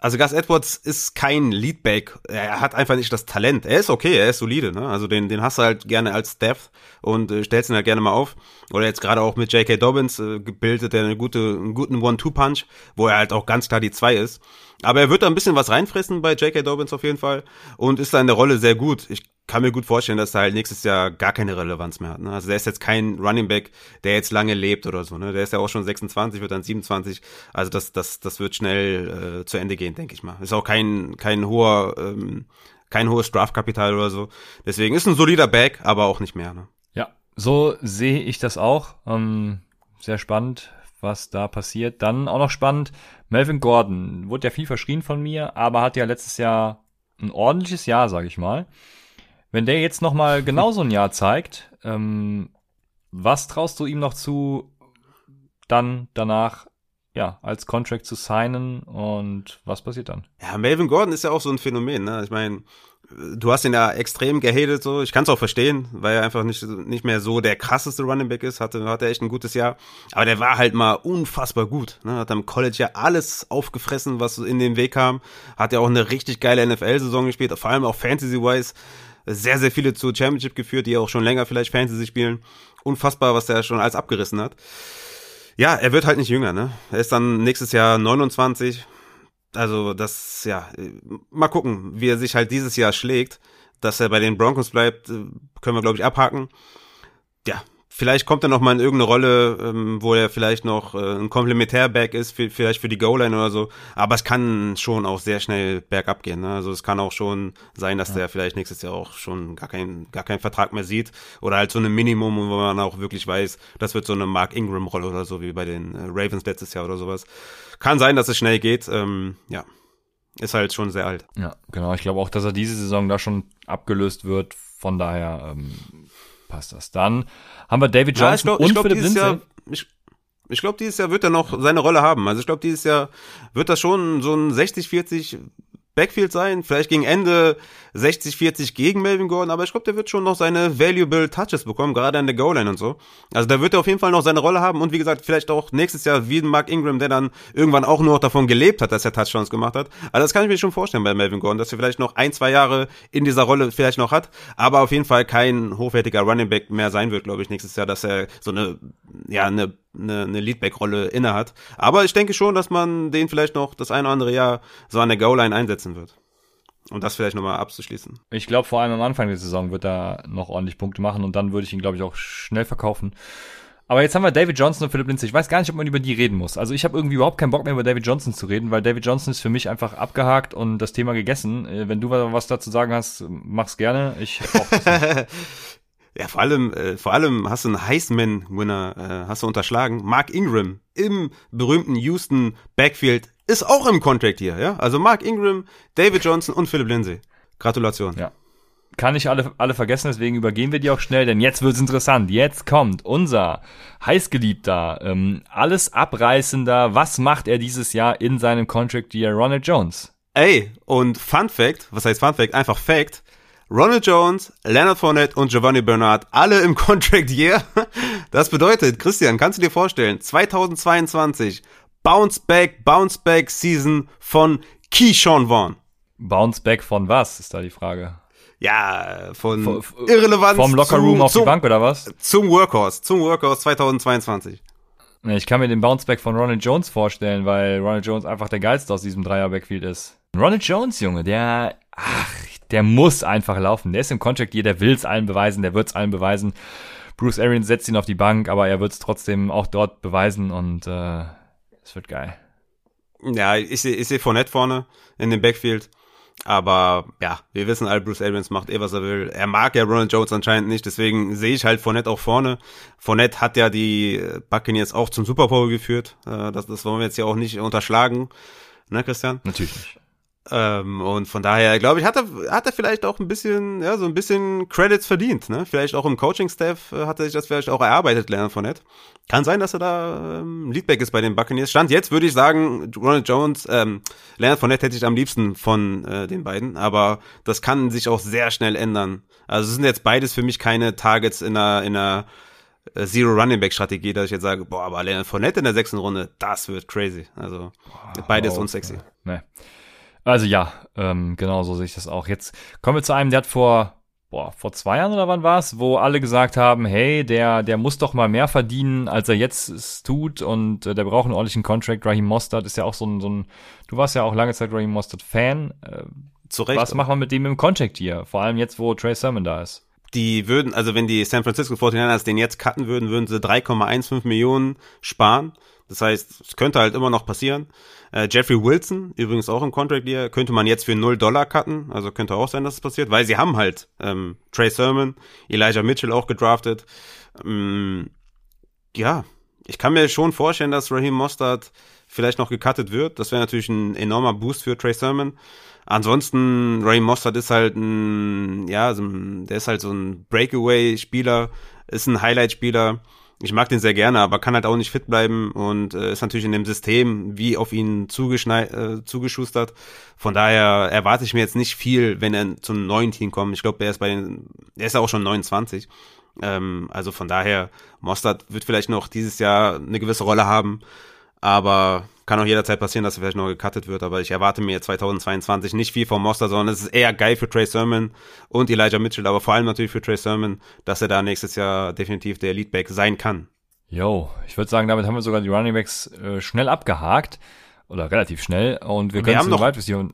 Also Gus Edwards ist kein Leadback. Er hat einfach nicht das Talent. Er ist okay, er ist solide. Ne? Also den, den hast du halt gerne als Depth und äh, stellst ihn halt gerne mal auf. Oder jetzt gerade auch mit J.K. Dobbins äh, gebildet, der eine gute, einen guten One-Two-Punch, wo er halt auch ganz klar die zwei ist. Aber er wird da ein bisschen was reinfressen bei J.K. Dobbins auf jeden Fall und ist da in der Rolle sehr gut. Ich kann mir gut vorstellen, dass er halt nächstes Jahr gar keine Relevanz mehr hat. Ne? Also der ist jetzt kein Running Back, der jetzt lange lebt oder so. Ne? Der ist ja auch schon 26, wird dann 27. Also das, das, das wird schnell äh, zu Ende gehen, denke ich mal. Ist auch kein, kein hoher, ähm, kein hohes Strafkapital oder so. Deswegen ist ein solider Back, aber auch nicht mehr. Ne? Ja, so sehe ich das auch. Ähm, sehr spannend, was da passiert. Dann auch noch spannend, Melvin Gordon wurde ja viel verschrien von mir, aber hat ja letztes Jahr ein ordentliches Jahr, sage ich mal. Wenn der jetzt noch mal genauso ein Jahr zeigt, ähm, was traust du ihm noch zu, dann danach ja als Contract zu signen und was passiert dann? Ja, Melvin Gordon ist ja auch so ein Phänomen. Ne? Ich meine, du hast ihn ja extrem gehatet, so. Ich kann es auch verstehen, weil er einfach nicht, nicht mehr so der krasseste Running Back ist. Hatte, hatte echt ein gutes Jahr. Aber der war halt mal unfassbar gut. Ne? Hat am College ja alles aufgefressen, was in den Weg kam. Hat ja auch eine richtig geile NFL-Saison gespielt, vor allem auch Fantasy-wise sehr, sehr viele zur Championship geführt, die auch schon länger vielleicht Fantasy spielen. Unfassbar, was der schon alles abgerissen hat. Ja, er wird halt nicht jünger, ne? Er ist dann nächstes Jahr 29. Also das, ja, mal gucken, wie er sich halt dieses Jahr schlägt. Dass er bei den Broncos bleibt, äh, können wir, glaube ich, abhaken. Ja, Vielleicht kommt er noch mal in irgendeine Rolle, ähm, wo er vielleicht noch äh, ein Komplementärback ist, für, vielleicht für die Goal-Line oder so. Aber es kann schon auch sehr schnell bergab gehen. Ne? Also es kann auch schon sein, dass ja. der vielleicht nächstes Jahr auch schon gar keinen gar keinen Vertrag mehr sieht. Oder halt so ein Minimum, wo man auch wirklich weiß, das wird so eine Mark Ingram-Rolle oder so, wie bei den äh, Ravens letztes Jahr oder sowas. Kann sein, dass es schnell geht. Ähm, ja, ist halt schon sehr alt. Ja, genau. Ich glaube auch, dass er diese Saison da schon abgelöst wird. Von daher ähm, passt das. Dann haben wir David Johnson ja, ich glaub, und ich glaub, Philipp Lindsay. Jahr, ich, ich glaube, dieses Jahr wird er noch seine Rolle haben. Also ich glaube, dieses Jahr wird das schon so ein 60-40 Backfield sein. Vielleicht gegen Ende 60-40 gegen Melvin Gordon, aber ich glaube, der wird schon noch seine valuable Touches bekommen, gerade an der Goal-Line und so. Also da wird er auf jeden Fall noch seine Rolle haben und wie gesagt, vielleicht auch nächstes Jahr wie Mark Ingram, der dann irgendwann auch nur noch davon gelebt hat, dass er Touchdowns gemacht hat. Also das kann ich mir schon vorstellen bei Melvin Gordon, dass er vielleicht noch ein, zwei Jahre in dieser Rolle vielleicht noch hat, aber auf jeden Fall kein hochwertiger Running Back mehr sein wird, glaube ich, nächstes Jahr, dass er so eine, ja, eine eine, eine Leadback-Rolle inne hat. Aber ich denke schon, dass man den vielleicht noch das eine oder andere Jahr so an der Goal-Line einsetzen wird. Um das vielleicht nochmal abzuschließen. Ich glaube, vor allem am Anfang der Saison wird er noch ordentlich Punkte machen und dann würde ich ihn, glaube ich, auch schnell verkaufen. Aber jetzt haben wir David Johnson und Philipp Lindsay. Ich weiß gar nicht, ob man über die reden muss. Also ich habe irgendwie überhaupt keinen Bock mehr über David Johnson zu reden, weil David Johnson ist für mich einfach abgehakt und das Thema gegessen. Äh, wenn du was dazu sagen hast, mach's gerne. Ich auch Ja, vor allem, äh, vor allem hast du einen Heisman-Winner, äh, hast du unterschlagen. Mark Ingram im berühmten Houston Backfield ist auch im Contract hier, ja? Also Mark Ingram, David Johnson und Philip Lindsay. Gratulation. Ja. Kann ich alle, alle vergessen, deswegen übergehen wir die auch schnell, denn jetzt wird's interessant. Jetzt kommt unser heißgeliebter, ähm, alles abreißender, was macht er dieses Jahr in seinem Contract Year, Ronald Jones? Ey, und Fun Fact, was heißt Fun Fact? Einfach Fact. Ronald Jones, Leonard Fournette und Giovanni Bernard alle im Contract Year. Das bedeutet, Christian, kannst du dir vorstellen, 2022 Bounce Back, Bounce Back Season von Keyshawn Vaughn. Bounce Back von was, ist da die Frage. Ja, von v Irrelevanz. Vom Lockerroom auf die Bank oder was? Zum Workhorse, zum Workhorse 2022. Ich kann mir den Bounceback von Ronald Jones vorstellen, weil Ronald Jones einfach der geilste aus diesem Dreier-Backfield ist. Ronald Jones, Junge, der, ach, der muss einfach laufen. Der ist im Contract hier, der will es allen beweisen, der wird es allen beweisen. Bruce Arians setzt ihn auf die Bank, aber er wird es trotzdem auch dort beweisen und äh, es wird geil. Ja, ich sehe ich seh Fournette vorne in dem Backfield. Aber ja, wir wissen alle, Bruce Arians macht eh, was er will. Er mag ja Ronald Jones anscheinend nicht, deswegen sehe ich halt Fournette auch vorne. Fournette hat ja die Buccaneers auch zum Super Bowl geführt. Äh, das, das wollen wir jetzt ja auch nicht unterschlagen. Ne, Christian? Natürlich nicht. Ähm, und von daher, glaube ich, hat er, hat er vielleicht auch ein bisschen, ja, so ein bisschen Credits verdient, ne? Vielleicht auch im Coaching-Staff äh, hat er sich das vielleicht auch erarbeitet, Leonard Fournette. Kann sein, dass er da ähm, Leadback ist bei den Buccaneers. Stand jetzt würde ich sagen, Ronald Jones, ähm, Leonard Fournette hätte ich am liebsten von äh, den beiden, aber das kann sich auch sehr schnell ändern. Also es sind jetzt beides für mich keine Targets in einer, in einer äh, Zero Running Back Strategie, dass ich jetzt sage, boah, aber Leonard Fournette in der sechsten Runde, das wird crazy. Also beides oh, unsexy. Ne. Also ja, ähm, genau so sehe ich das auch. Jetzt kommen wir zu einem, der hat vor, boah, vor zwei Jahren oder wann war es, wo alle gesagt haben, hey, der, der muss doch mal mehr verdienen, als er jetzt es tut und äh, der braucht einen ordentlichen Contract. Raheem Mostert ist ja auch so ein, so ein, du warst ja auch lange Zeit Raheem Mostert Fan. Äh, Zu Recht. was machen wir mit dem im Contract hier? Vor allem jetzt, wo Trey Sermon da ist. die würden, also wenn die San Francisco 49ers den jetzt cutten würden, würden sie 3,15 Millionen sparen. Das heißt, es könnte halt immer noch passieren. Äh, Jeffrey Wilson, übrigens auch im Contract Year, könnte man jetzt für 0 Dollar cutten. Also könnte auch sein, dass es passiert, weil sie haben halt ähm, Trey Sermon, Elijah Mitchell auch gedraftet. Ähm, ja, ich kann mir schon vorstellen, dass Raheem Mostert vielleicht noch gecuttet wird. Das wäre natürlich ein enormer Boost für Trey Sermon. Ansonsten, Raheem Mostert ist halt ein, ja, der ist halt so ein Breakaway-Spieler, ist ein Highlight-Spieler. Ich mag den sehr gerne, aber kann halt auch nicht fit bleiben und äh, ist natürlich in dem System wie auf ihn zugeschnei äh, zugeschustert. Von daher erwarte ich mir jetzt nicht viel, wenn er zum neuen Team kommt. Ich glaube, er ist bei den, er ist auch schon 29. Ähm, also von daher, Mostert wird vielleicht noch dieses Jahr eine gewisse Rolle haben, aber kann auch jederzeit passieren, dass er vielleicht noch gecuttet wird. Aber ich erwarte mir 2022 nicht viel vom Mostert, sondern es ist eher geil für Trey Sermon und Elijah Mitchell, aber vor allem natürlich für Trey Sermon, dass er da nächstes Jahr definitiv der Leadback sein kann. Yo, ich würde sagen, damit haben wir sogar die Running Backs äh, schnell abgehakt. Oder relativ schnell. Und wir wir können haben noch- Wide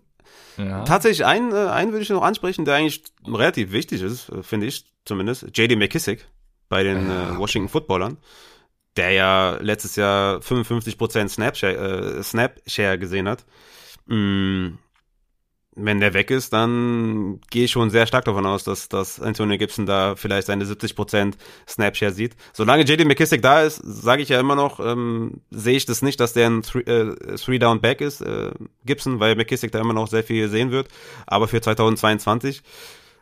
Ja. Tatsächlich einen, äh, einen würde ich noch ansprechen, der eigentlich relativ wichtig ist, äh, finde ich zumindest. JD McKissick bei den äh, Washington Footballern, der ja letztes Jahr 55% Snapshare, äh, Snapshare gesehen hat. Mm, wenn der weg ist, dann gehe ich schon sehr stark davon aus, dass, dass Antonio Gibson da vielleicht seine 70% Snapshare sieht. Solange JD McKissick da ist, sage ich ja immer noch, ähm, sehe ich das nicht, dass der ein Three- äh, Three-Down-Back ist, äh, Gibson, weil McKissick da immer noch sehr viel sehen wird. Aber für 2022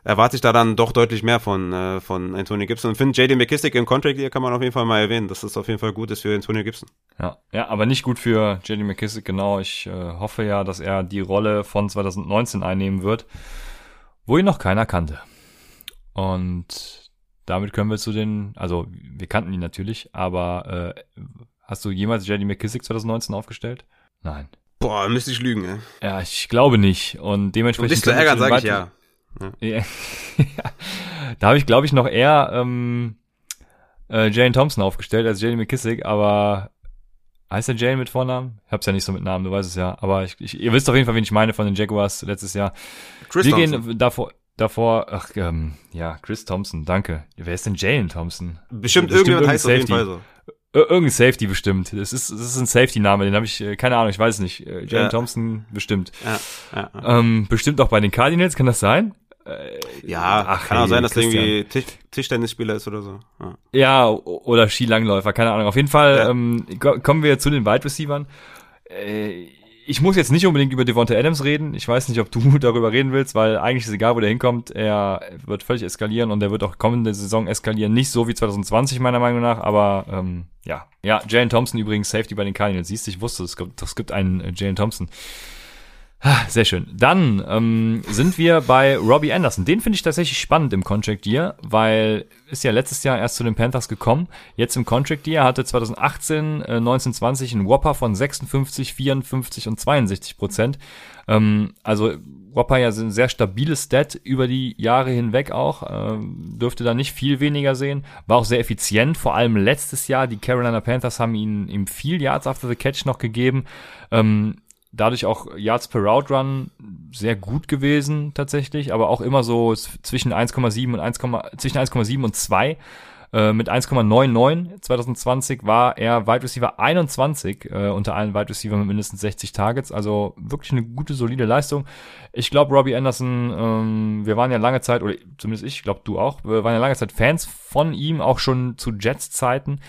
erwarte ich da dann doch deutlich mehr von, äh, von Antonio Gibson. Und finde JD McKissick im Contract hier kann man auf jeden Fall mal erwähnen, dass das auf jeden Fall gut ist für Antonio Gibson. Ja, ja, aber nicht gut für JD McKissick, genau. Ich äh, hoffe ja, dass er die Rolle von 2019 einnehmen wird, wo ihn noch keiner kannte. Und damit können wir zu den, also wir kannten ihn natürlich, aber äh, hast du jemals JD McKissick 2019 aufgestellt? Nein. Boah, müsste ich lügen, ey. Ja, ich glaube nicht. Und dementsprechend. dich zu ärgern, sage ich ja. Ja. da habe ich, glaube ich, noch eher ähm, äh, Jane Thompson aufgestellt als Jane McKissick, aber heißt der Jane mit Vornamen? Ich hab's ja nicht so mit Namen, du weißt es ja. Aber ich, ich, ihr wisst auf jeden Fall, wen ich meine von den Jaguars letztes Jahr. Chris Wir Thompson. gehen davor, davor, ach, ähm, ja, Chris Thompson, danke. Wer ist denn Jalen Thompson? Bestimmt, Bestimmt irgendjemand heißt auf jeden Safety. Fall so. Ir irgendein Safety bestimmt. Das ist, das ist ein Safety-Name, den habe ich, äh, keine Ahnung, ich weiß es nicht. Äh, Jalen Ja. Thompson bestimmt. Ja, ja, ja. Ähm, bestimmt auch bei den Cardinals, kann das sein? Ja ach, kann auch hey, sein, dass der Christian. irgendwie Tisch, Tischtennisspieler ist oder so. Ja. Ja, oder Skilangläufer, keine Ahnung. Auf jeden Fall Ja. ähm, ko- kommen wir zu den Wide Receivern. Äh, ich muss jetzt nicht unbedingt über Devonta Adams reden. Ich weiß nicht, ob du darüber reden willst, weil eigentlich ist egal, wo der hinkommt. Er wird völlig eskalieren und er wird auch kommende Saison eskalieren. Nicht so wie 2020 meiner Meinung nach, aber ähm, ja. Ja, Jalen Thompson übrigens Safety bei den Cardinals. Siehst du, ich wusste, es gibt, es gibt einen äh, Jalen Thompson. Ah, Sehr schön. Dann ähm, sind wir bei Robbie Anderson. Den finde ich tatsächlich spannend im Contract Year, weil ist ja letztes Jahr erst zu den Panthers gekommen. Jetzt im Contract Year hatte 2018, äh, 1920 einen Whopper von 56, 54 und 62 Prozent. Ähm, also Whopper ja ein sehr stabiles Stat über die Jahre hinweg auch. Ähm, dürfte da nicht viel weniger sehen. War auch sehr effizient, vor allem letztes Jahr. Die Carolina Panthers haben ihn ihm viel Yards after the Catch noch gegeben. Ähm, dadurch auch Yards per Route Run sehr gut gewesen tatsächlich, aber auch immer so zwischen 1,7 und 1, zwischen 1,7 und 2. Äh, mit 1,99 2020 war er Wide Receiver 21 äh, unter allen Wide Receiver mit mindestens 60 Targets, also wirklich eine gute, solide Leistung. Ich glaube, Robbie Anderson, ähm, wir waren ja lange Zeit, oder zumindest ich, glaube du auch, wir waren ja lange Zeit Fans von ihm, auch schon zu Jets-Zeiten.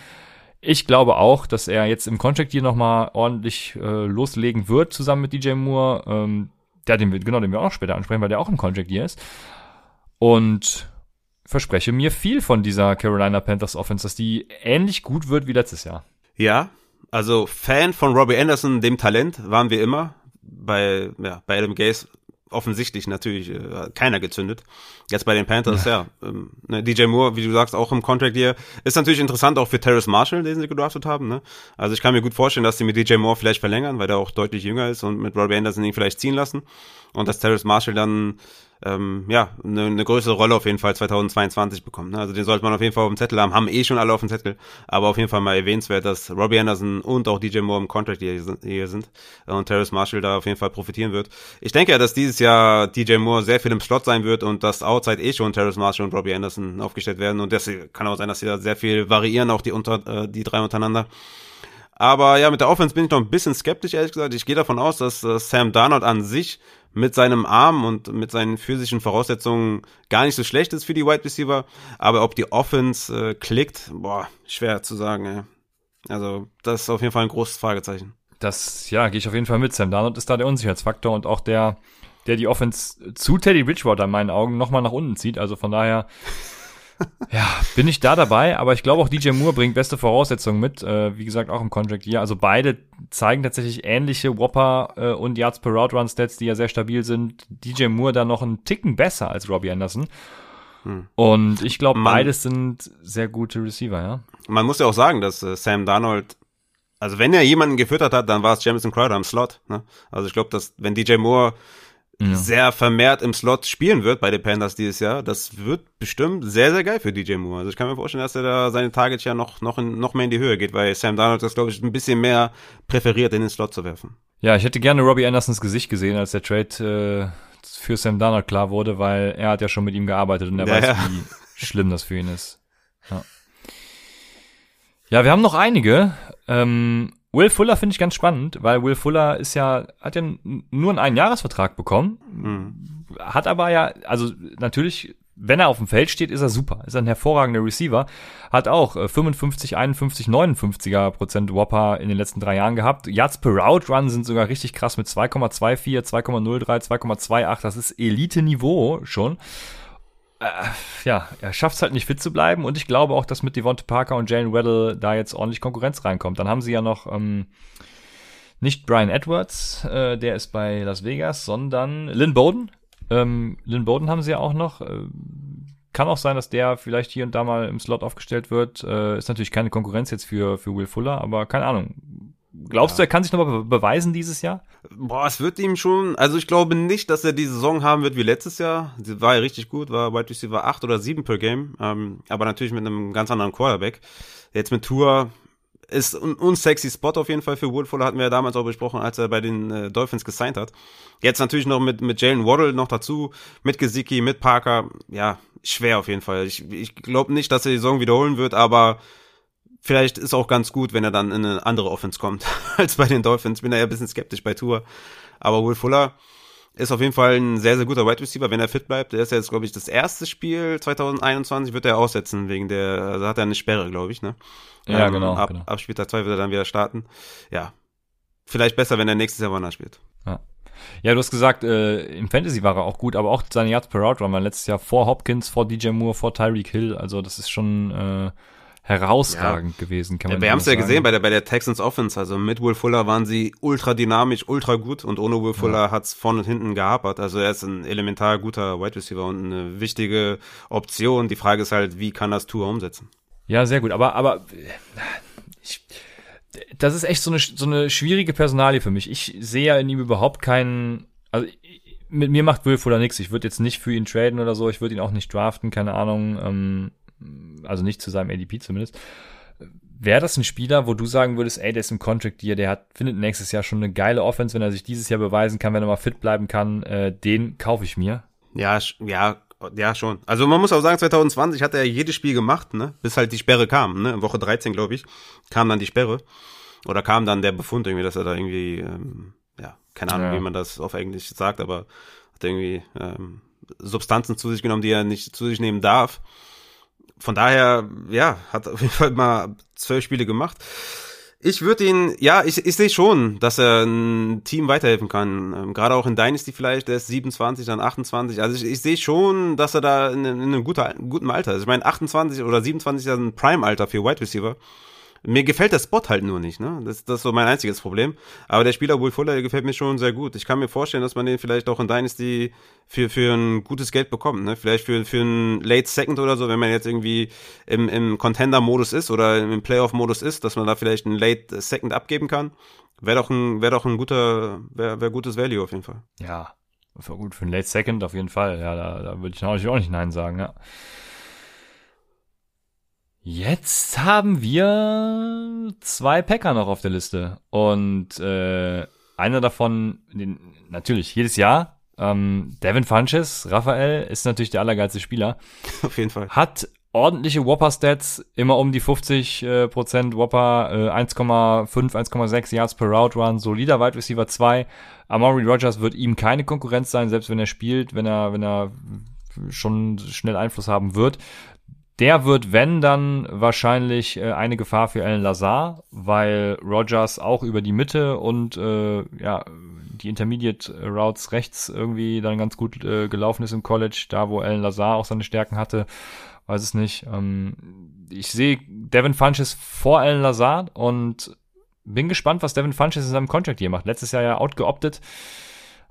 Ich glaube auch, dass er jetzt im Contract hier nochmal ordentlich äh, loslegen wird, zusammen mit DJ Moore. Ähm, der, den wir, genau, den wir auch später ansprechen, weil der auch im Contract hier ist. Und verspreche mir viel von dieser Carolina Panthers Offense, dass die ähnlich gut wird wie letztes Jahr. Ja, also Fan von Robbie Anderson, dem Talent, waren wir immer. Bei, ja, bei Adam Gaze offensichtlich natürlich äh, keiner gezündet. Jetzt bei den Panthers, ja. ja ähm, ne, DJ Moore, wie du sagst, auch im Contract hier. Ist natürlich interessant auch für Terrace Marshall, den sie gedraftet haben. Ne? Also ich kann mir gut vorstellen, dass sie mit DJ Moore vielleicht verlängern, weil der auch deutlich jünger ist und mit Robbie Anderson ihn vielleicht ziehen lassen. Und dass Terrace Marshall dann ähm, ja, eine, eine größere Rolle auf jeden Fall 2022 bekommt. Ne? Also den sollte man auf jeden Fall auf dem Zettel haben. Haben eh schon alle auf dem Zettel. Aber auf jeden Fall mal erwähnenswert, dass Robbie Anderson und auch DJ Moore im Contract hier, hier sind und Terrace Marshall da auf jeden Fall profitieren wird. Ich denke ja, dass dieses Jahr DJ Moore sehr viel im Slot sein wird und dass Outside eh schon Terrace Marshall und Robbie Anderson aufgestellt werden. Und das kann auch sein, dass sie da sehr viel variieren, auch die, unter, äh, die drei untereinander. Aber ja, mit der Offense bin ich noch ein bisschen skeptisch, ehrlich gesagt. Ich gehe davon aus, dass äh, Sam Darnold an sich mit seinem Arm und mit seinen physischen Voraussetzungen gar nicht so schlecht ist für die Wide Receiver. Aber ob die Offense äh, klickt, boah, schwer zu sagen. Ey. Also das ist auf jeden Fall ein großes Fragezeichen. Das, ja, gehe ich auf jeden Fall mit. Sam Darnold ist da der Unsicherheitsfaktor und auch der, der die Offense zu Teddy Bridgewater in meinen Augen nochmal nach unten zieht. Also von daher ja, bin ich da dabei, aber ich glaube auch DJ Moore bringt beste Voraussetzungen mit, äh, wie gesagt, auch im Contract hier. Also beide zeigen tatsächlich ähnliche Whopper äh, und Yards per Route Run Stats, die ja sehr stabil sind. DJ Moore da noch einen Ticken besser als Robbie Anderson. Hm. Und ich glaube, beides sind sehr gute Receiver, ja. Man muss ja auch sagen, dass äh, Sam Darnold also wenn er jemanden gefüttert hat, dann war es Jamison Crowder am Slot. Ne? Also ich glaube, dass wenn DJ Moore ja. sehr vermehrt im Slot spielen wird bei den Panthers dieses Jahr. Das wird bestimmt sehr, sehr geil für DJ Moore. Also ich kann mir vorstellen, dass er da seine Targets ja noch, noch, in, noch mehr in die Höhe geht, weil Sam Darnold das, glaube ich, ein bisschen mehr präferiert, in den Slot zu werfen. Ja, ich hätte gerne Robbie Andersons Gesicht gesehen, als der Trade äh, für Sam Darnold klar wurde, weil er hat ja schon mit ihm gearbeitet und er ja, weiß, ja. wie schlimm das für ihn ist. Ja. Ja, wir haben noch einige. Ähm, Will Fuller finde ich ganz spannend, weil Will Fuller ist ja, hat ja nur einen Einjahresvertrag bekommen, mhm. hat aber ja, also natürlich, wenn er auf dem Feld steht, ist er super, ist ein hervorragender Receiver, hat auch 55, 51, 59er Prozent Whopper in den letzten drei Jahren gehabt. Yards per Route Run sind sogar richtig krass mit 2,24, 2,03, 2,28, das ist Elite-Niveau schon ja, er schafft es halt nicht fit zu bleiben und ich glaube auch, dass mit Devonta Parker und Jalen Weddle da jetzt ordentlich Konkurrenz reinkommt. Dann haben sie ja noch ähm, nicht Brian Edwards, äh, der ist bei Las Vegas, sondern Lynn Bowden. Ähm, Lynn Bowden haben sie ja auch noch. Äh, kann auch sein, dass der vielleicht hier und da mal im Slot aufgestellt wird. Äh, ist natürlich keine Konkurrenz jetzt für, für Will Fuller, aber keine Ahnung. Glaubst ja. du, er kann sich nochmal be beweisen dieses Jahr? Boah, es wird ihm schon, also ich glaube nicht, dass er die Saison haben wird wie letztes Jahr. Sie war ja richtig gut, war Wide Receiver 8 oder 7 per Game, ähm, aber natürlich mit einem ganz anderen Quarterback. Jetzt mit Tour ist ein unsexy Spot auf jeden Fall für Woodfuller, hatten wir ja damals auch besprochen, als er bei den äh, Dolphins gesigned hat. Jetzt natürlich noch mit, mit Jalen Waddle noch dazu, mit Gesicki, mit Parker, ja, schwer auf jeden Fall. Ich, ich glaube nicht, dass er die Saison wiederholen wird, aber vielleicht ist auch ganz gut, wenn er dann in eine andere Offense kommt als bei den Dolphins. Bin da ja ein bisschen skeptisch bei Tour. Aber Will Fuller ist auf jeden Fall ein sehr, sehr guter Wide Receiver, wenn er fit bleibt. Der ist ja jetzt, glaube ich, das erste Spiel 2021 wird er aussetzen, wegen der, also hat er eine Sperre, glaube ich, ne? Ja, ähm, genau, ab, genau. Ab Spieltag 2 wird er dann wieder starten. Ja. Vielleicht besser, wenn er nächstes Jahr woanders spielt. Ja. Ja, du hast gesagt, äh, im Fantasy war er auch gut, aber auch seine Yards per Route Run war letztes Jahr vor Hopkins, vor DJ Moore, vor Tyreek Hill. Also das ist schon äh, herausragend ja. gewesen, kann man ja, Wir haben es ja gesehen bei der, bei der Texans Offense. Also mit Will Fuller waren sie ultra dynamisch, ultra gut und ohne Will Fuller ja. hat's vorne und hinten gehapert. Also er ist ein elementar guter Wide Receiver und eine wichtige Option. Die Frage ist halt, wie kann das Tour umsetzen? Ja, sehr gut. Aber, aber ich, das ist echt so eine, so eine schwierige Personalie für mich. Ich sehe ja in ihm überhaupt keinen, also mit mir macht Will Fuller nichts. Ich würde jetzt nicht für ihn traden oder so. Ich würde ihn auch nicht draften, keine Ahnung. Ähm, also nicht zu seinem ADP zumindest. Wäre das ein Spieler, wo du sagen würdest, ey, der ist im Contract Year, der hat, findet nächstes Jahr schon eine geile Offense, wenn er sich dieses Jahr beweisen kann, wenn er mal fit bleiben kann, äh, den kaufe ich mir. Ja, ja, ja, schon. Also man muss auch sagen, 2020 hat er jedes Spiel gemacht, ne? Bis halt die Sperre kam, ne? In Woche 13, glaube ich, kam dann die Sperre. Oder kam dann der Befund irgendwie, dass er da irgendwie, ähm, ja, keine Ahnung, ja. wie man das auf Englisch sagt, aber hat irgendwie ähm, Substanzen zu sich genommen, die er nicht zu sich nehmen darf von daher, ja, hat auf jeden Fall mal zwölf Spiele gemacht. Ich würde ihn, ja, ich, ich sehe schon, dass er ein Team weiterhelfen kann. Ähm, Gerade auch in Dynasty vielleicht, der ist 27, dann 28. Also ich, ich sehe schon, dass er da in, in einem guter, guten Alter ist. Ich meine, 28 oder 27 ist ein Prime-Alter für Wide Receiver. Mir gefällt der Spot halt nur nicht, ne? Das, das ist so mein einziges Problem. Aber der Spieler Will Fuller gefällt mir schon sehr gut. Ich kann mir vorstellen, dass man den vielleicht auch in Dynasty für, für ein gutes Geld bekommt, ne? Vielleicht für, für ein Late Second oder so, wenn man jetzt irgendwie im, im Contender-Modus ist oder im Playoff-Modus ist, dass man da vielleicht einen Late Second abgeben kann. Wäre doch ein, wäre doch ein guter, wäre wär gutes Value auf jeden Fall. Ja, für gut, für ein Late Second auf jeden Fall. Ja, da, da würde ich natürlich auch nicht Nein sagen, ja. Jetzt haben wir zwei Packer noch auf der Liste. Und äh, einer davon, den, natürlich jedes Jahr, ähm, Devin Funches, Raphael, ist natürlich der allergeilste Spieler. Auf jeden Fall. Hat ordentliche Whopper-Stats, immer um die 50 äh, Prozent Whopper, äh, 1,5, 1,6 Yards per Route Run, solider Wide Receiver 2. Amari Rogers wird ihm keine Konkurrenz sein, selbst wenn er spielt, wenn er, wenn er schon schnell Einfluss haben wird. Der wird, wenn, dann wahrscheinlich äh, eine Gefahr für Alan Lazar, weil Rogers auch über die Mitte und äh, ja, die Intermediate Routes rechts irgendwie dann ganz gut äh, gelaufen ist im College, da wo Alan Lazar auch seine Stärken hatte, weiß es nicht. Ähm, ich sehe Devin Funches vor Alan Lazar und bin gespannt, was Devin Funches in seinem Contract hier macht. Letztes Jahr ja outgeoptet.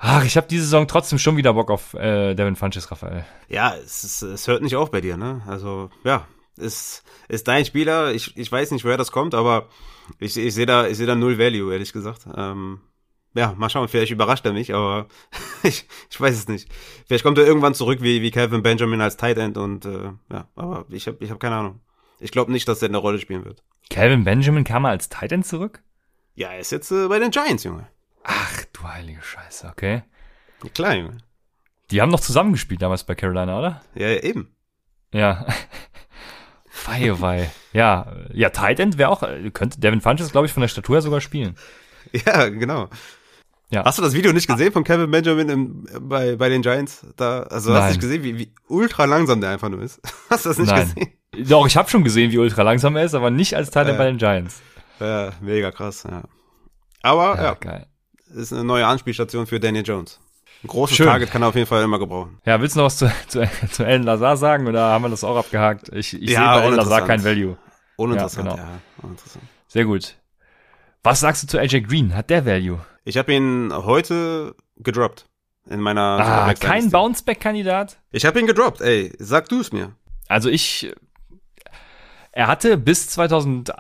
Ach, ich habe diese Saison trotzdem schon wieder Bock auf äh, Devin Funches, Raphael. Ja, es, ist, es hört nicht auf bei dir, ne? Also, ja, ist, ist dein Spieler. Ich, ich weiß nicht, woher das kommt, aber ich, ich sehe da, ich sehe da null Value, ehrlich gesagt. Ähm, ja, mal schauen, vielleicht überrascht er mich, aber ich, ich weiß es nicht. Vielleicht kommt er irgendwann zurück wie, wie Kevin Benjamin als Tight End und äh, ja, aber ich habe ich hab keine Ahnung. Ich glaube nicht, dass er eine Rolle spielen wird. Calvin Benjamin kam mal als Tight End zurück? Ja, er ist jetzt äh, bei den Giants, Junge. Ach, du heilige Scheiße, okay. Ja, klar, Junge. Die haben noch zusammengespielt damals bei Carolina, oder? Ja, eben. Ja. Wei, oh. Ja, ja, Tight End wäre auch, könnte Devin Funches, glaube ich, von der Statur her sogar spielen. Ja, genau. Ja. Hast du das Video nicht gesehen von Kevin Benjamin im, bei, bei den Giants? Da, also hast Nein. du nicht gesehen, wie, wie ultra langsam der einfach nur ist? Hast du das nicht Nein. gesehen? Doch, ich habe schon gesehen, wie ultra langsam er ist, aber nicht als Tight End Äh. bei den Giants. Ja, mega krass, ja. Aber ja, geil. Ist eine neue Anspielstation für Daniel Jones. Ein großes Schön. Target kann er auf jeden Fall immer gebrauchen. Ja, willst du noch was zu, zu, zu Alan Lazar sagen oder haben wir das auch abgehakt? Ich, ich Ja, sehe bei Alan Lazar kein Value. Uninteressant, Ja, ja, genau. uninteressant. Sehr gut. Was sagst du zu AJ Green? Hat der Value? Ich habe ihn heute gedroppt. In meiner Ah, kein. Bounceback-Kandidat? Ich habe ihn gedroppt, ey. Sag du es mir. Also ich, er hatte bis 2000,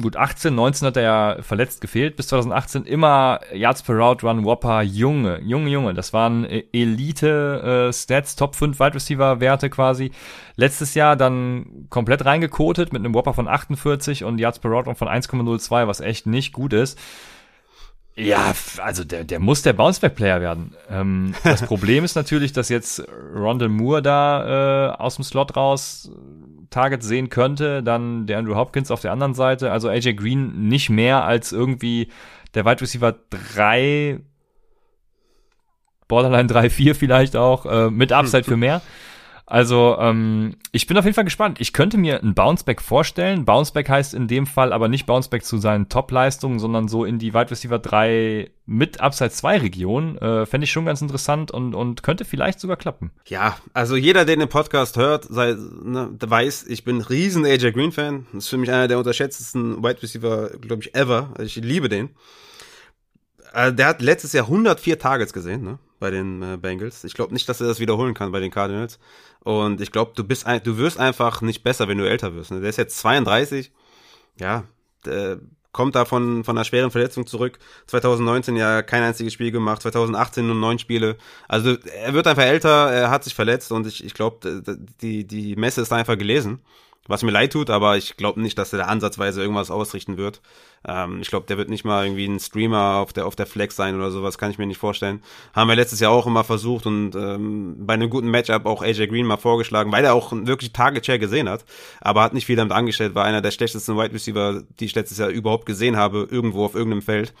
gut 18, 19 hat er ja verletzt gefehlt, bis 2018 immer Yards per Route Run Whopper, Junge, Junge, Junge, das waren äh, Elite äh, Stats, Top 5 Wide Receiver Werte quasi. Letztes Jahr dann komplett reingekotet mit einem Whopper von 48 und Yards per Route Run von 1,02, was echt nicht gut ist. Ja, also der, der muss der Bounceback-Player werden. Ähm, das Problem ist natürlich, dass jetzt Rondell Moore da äh, aus dem Slot raus Targets sehen könnte, dann der Andrew Hopkins auf der anderen Seite. Also AJ Green nicht mehr als irgendwie der Wide Receiver 3, Borderline 3, 4 vielleicht auch, äh, mit Upside für mehr. Also, ähm, ich bin auf jeden Fall gespannt. Ich könnte mir ein Bounceback vorstellen. Bounceback heißt in dem Fall aber nicht Bounceback zu seinen Top-Leistungen, sondern so in die Wide Receiver 3 mit Upside 2 Region. Äh, Fände ich schon ganz interessant und, und könnte vielleicht sogar klappen. Ja, also jeder, der den Podcast hört, sei, ne, weiß, ich bin riesen AJ Green Fan. Das ist für mich einer der unterschätztesten Wide Receiver, glaube ich, ever. Ich liebe den. Äh, der hat letztes Jahr 104 Targets gesehen, ne, bei den äh, Bengals. Ich glaube nicht, dass er das wiederholen kann bei den Cardinals. Und ich glaube, du bist ein, du wirst einfach nicht besser, wenn du älter wirst. Ne? Der ist jetzt 32. Ja, der kommt da von, von einer schweren Verletzung zurück. 2019 ja kein einziges Spiel gemacht, 2018 nur neun Spiele. Also er wird einfach älter, er hat sich verletzt und ich, ich glaube, die, die Messe ist einfach gelesen. Was mir leid tut, aber ich glaube nicht, dass er da ansatzweise irgendwas ausrichten wird. Ähm, ich glaube, der wird nicht mal irgendwie ein Streamer auf der auf der Flex sein oder sowas, kann ich mir nicht vorstellen. Haben wir letztes Jahr auch immer versucht und ähm, bei einem guten Matchup auch AJ Green mal vorgeschlagen, weil er auch wirklich Target Share gesehen hat, aber hat nicht viel damit angestellt, war einer der schlechtesten Wide Receiver, die ich letztes Jahr überhaupt gesehen habe, irgendwo auf irgendeinem Feld.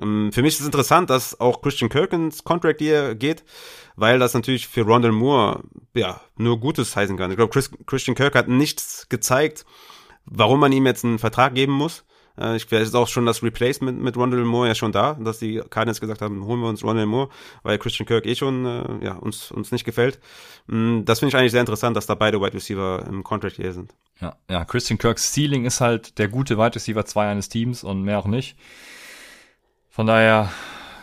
Ähm, für mich ist es interessant, dass auch Christian Kirk ins Contract hier geht, weil das natürlich für Rondell Moore ja nur Gutes heißen kann. Ich glaube, Chris, Christian Kirk hat nichts gezeigt, warum man ihm jetzt einen Vertrag geben muss. Äh, ich, vielleicht ist auch schon das Replacement mit Rondell Moore ja schon da, dass die Cardinals gesagt haben, holen wir uns Rondell Moore, weil Christian Kirk eh schon äh, ja, uns, uns nicht gefällt. Mm, das finde ich eigentlich sehr interessant, dass da beide Wide Receiver im Contract hier sind. Ja, ja, Christian Kirks Ceiling ist halt der gute Wide Receiver 2 eines Teams und mehr auch nicht. Von daher,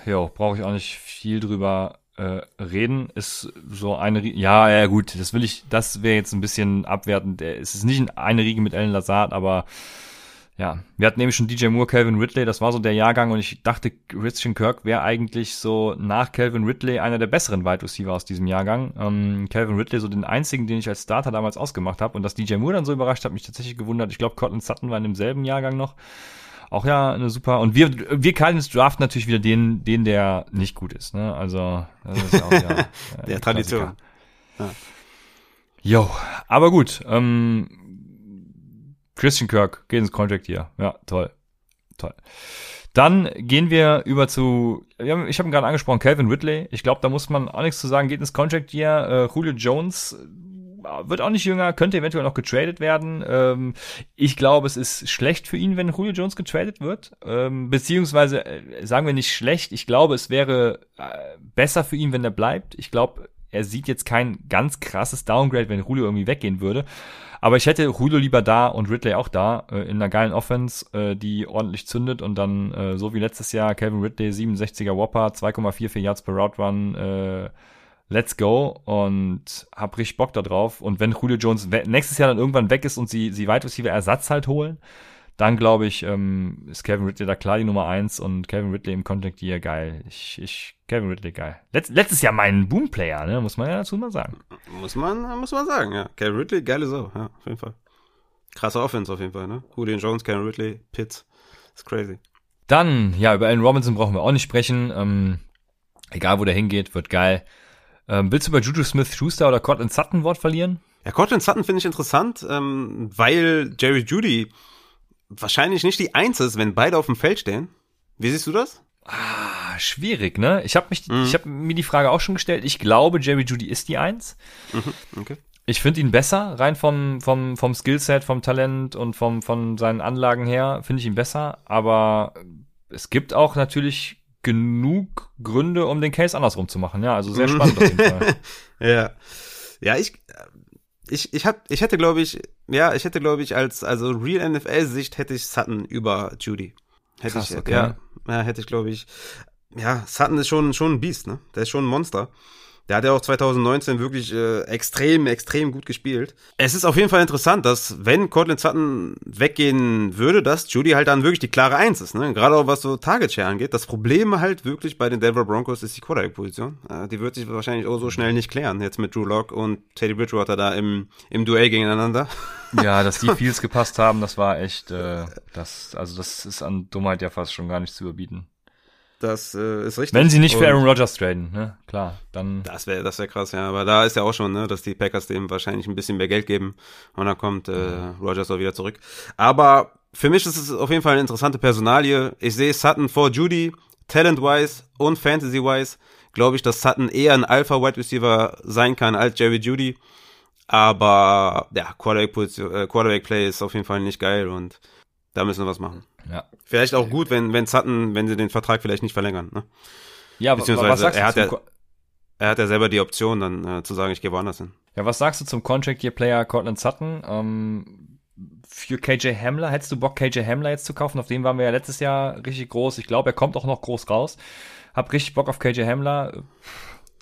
jo, brauche ich auch nicht viel drüber äh, reden. Ist so eine, ja, ja gut, das will ich, das wäre jetzt ein bisschen abwertend. Es ist nicht eine Riege mit Alan Lazard, aber ja, wir hatten nämlich schon DJ Moore, Calvin Ridley, das war so der Jahrgang und ich dachte, Christian Kirk wäre eigentlich so nach Calvin Ridley einer der besseren Wide Receiver aus diesem Jahrgang. Ähm, Calvin Ridley so den einzigen, den ich als Starter damals ausgemacht habe und dass DJ Moore dann so überrascht hat, mich tatsächlich gewundert. Ich glaube, Cortland Sutton war in demselben Jahrgang noch. Auch ja, eine super. Und wir, wir Cardinals draften natürlich wieder den, den, der nicht gut ist. Ne? Also, das ist auch ja. Äh, der Tradition. Ja. Jo, aber gut. Ähm, Christian Kirk geht ins Contract hier. Ja, toll. Toll. Dann gehen wir über zu, ich habe ihn gerade angesprochen, Calvin Ridley. Ich glaube, da muss man auch nichts zu sagen. Geht ins Contract hier. Äh, Julio Jones wird auch nicht jünger, könnte eventuell noch getradet werden. Ähm, ich glaube, es ist schlecht für ihn, wenn Julio Jones getradet wird. Ähm, beziehungsweise äh, sagen wir nicht schlecht. Ich glaube, es wäre äh, besser für ihn, wenn er bleibt. Ich glaube, er sieht jetzt kein ganz krasses Downgrade, wenn Julio irgendwie weggehen würde. Aber ich hätte Julio lieber da und Ridley auch da, äh, in einer geilen Offense, äh, die ordentlich zündet und dann, äh, so wie letztes Jahr, Calvin Ridley, 67er Whopper, 2,44 Yards per Route Run, äh, let's go und hab richtig Bock da drauf. Und wenn Julio Jones nächstes Jahr dann irgendwann weg ist und sie, sie Wide Receiver Ersatz halt holen, dann glaube ich, ähm, ist Kevin Ridley da klar die Nummer eins und Kevin Ridley im Contact hier geil. Ich, ich, Kevin Ridley geil. Letz, letztes Jahr mein Boom-Player, ne, muss man ja dazu mal sagen. Muss man, muss man sagen, ja. Kevin Ridley, geile Sau, ja, auf jeden Fall. Krasse Offense auf jeden Fall, ne? Julio Jones, Kevin Ridley, Pitts. Ist crazy. Dann, ja, über Allen Robinson brauchen wir auch nicht sprechen. Ähm, egal, wo der hingeht, wird geil. Ähm, willst du bei Juju Smith-Schuster oder Cortland Sutton Wort verlieren? Ja, Cortland Sutton finde ich interessant, ähm, weil Jerry Judy wahrscheinlich nicht die Eins ist, wenn beide auf dem Feld stehen. Wie siehst du das? Ah, schwierig, ne? Ich habe mich, mhm. ich habe mir die Frage auch schon gestellt. Ich glaube, Jerry Judy ist die Eins. Mhm, okay. Ich finde ihn besser, rein vom, vom, vom Skillset, vom Talent und vom, von seinen Anlagen her, finde ich ihn besser. Aber es gibt auch natürlich genug Gründe, um den Case andersrum zu machen. Ja, also sehr mhm. spannend auf jeden Fall. ja. Ja, ich, ich, ich hab, ich hätte, glaube ich, ja, ich hätte, glaube ich, als, also Real NFL-Sicht hätte ich Sutton über Judy. Hätte Krass, ich, okay. ja, ja, hätte ich, glaube ich. Ja, Sutton ist schon, schon ein Biest, ne? Der ist schon ein Monster. Der hat ja auch 2019 wirklich äh, extrem, extrem gut gespielt. Es ist auf jeden Fall interessant, dass wenn Cortland Sutton weggehen würde, dass Judy halt dann wirklich die klare Eins ist. Ne? Gerade auch was so Target Share angeht. Das Problem halt wirklich bei den Denver Broncos ist die Quarterback-Position. Äh, die wird sich wahrscheinlich auch so schnell nicht klären. Jetzt mit Drew Locke und Teddy Bridgewater da im, im Duell gegeneinander. Ja, dass die Fields gepasst haben, das war echt, äh, das, also das ist an Dummheit ja fast schon gar nicht zu überbieten. Das äh, ist richtig. Wenn sie nicht für Aaron Rodgers traden, ne? Klar, dann. Das wäre das wär krass, ja. Aber da ist ja auch schon, ne, dass die Packers dem wahrscheinlich ein bisschen mehr Geld geben und dann kommt äh, Rodgers auch wieder zurück. Aber für mich ist es auf jeden Fall eine interessante Personalie. Ich sehe Sutton vor Judy, talent-wise und fantasy-wise. Glaube ich, dass Sutton eher ein Alpha-Wide Receiver sein kann als Jerry Judy. Aber ja, Quarterback-Play äh, Quarterback ist auf jeden Fall nicht geil und da müssen wir was machen. Ja. Vielleicht auch gut, wenn, wenn Sutton, wenn sie den Vertrag vielleicht nicht verlängern. Ne? Ja, Beziehungsweise was sagst er, hat ja, er hat ja selber die Option, dann äh, zu sagen, ich gehe woanders hin. Ja, was sagst du zum Contract Year Player Cortland Sutton? Ähm, für KJ Hamler, hättest du Bock, KJ Hamler jetzt zu kaufen? Auf dem waren wir ja letztes Jahr richtig groß. Ich glaube, er kommt auch noch groß raus. Hab richtig Bock auf KJ Hamler.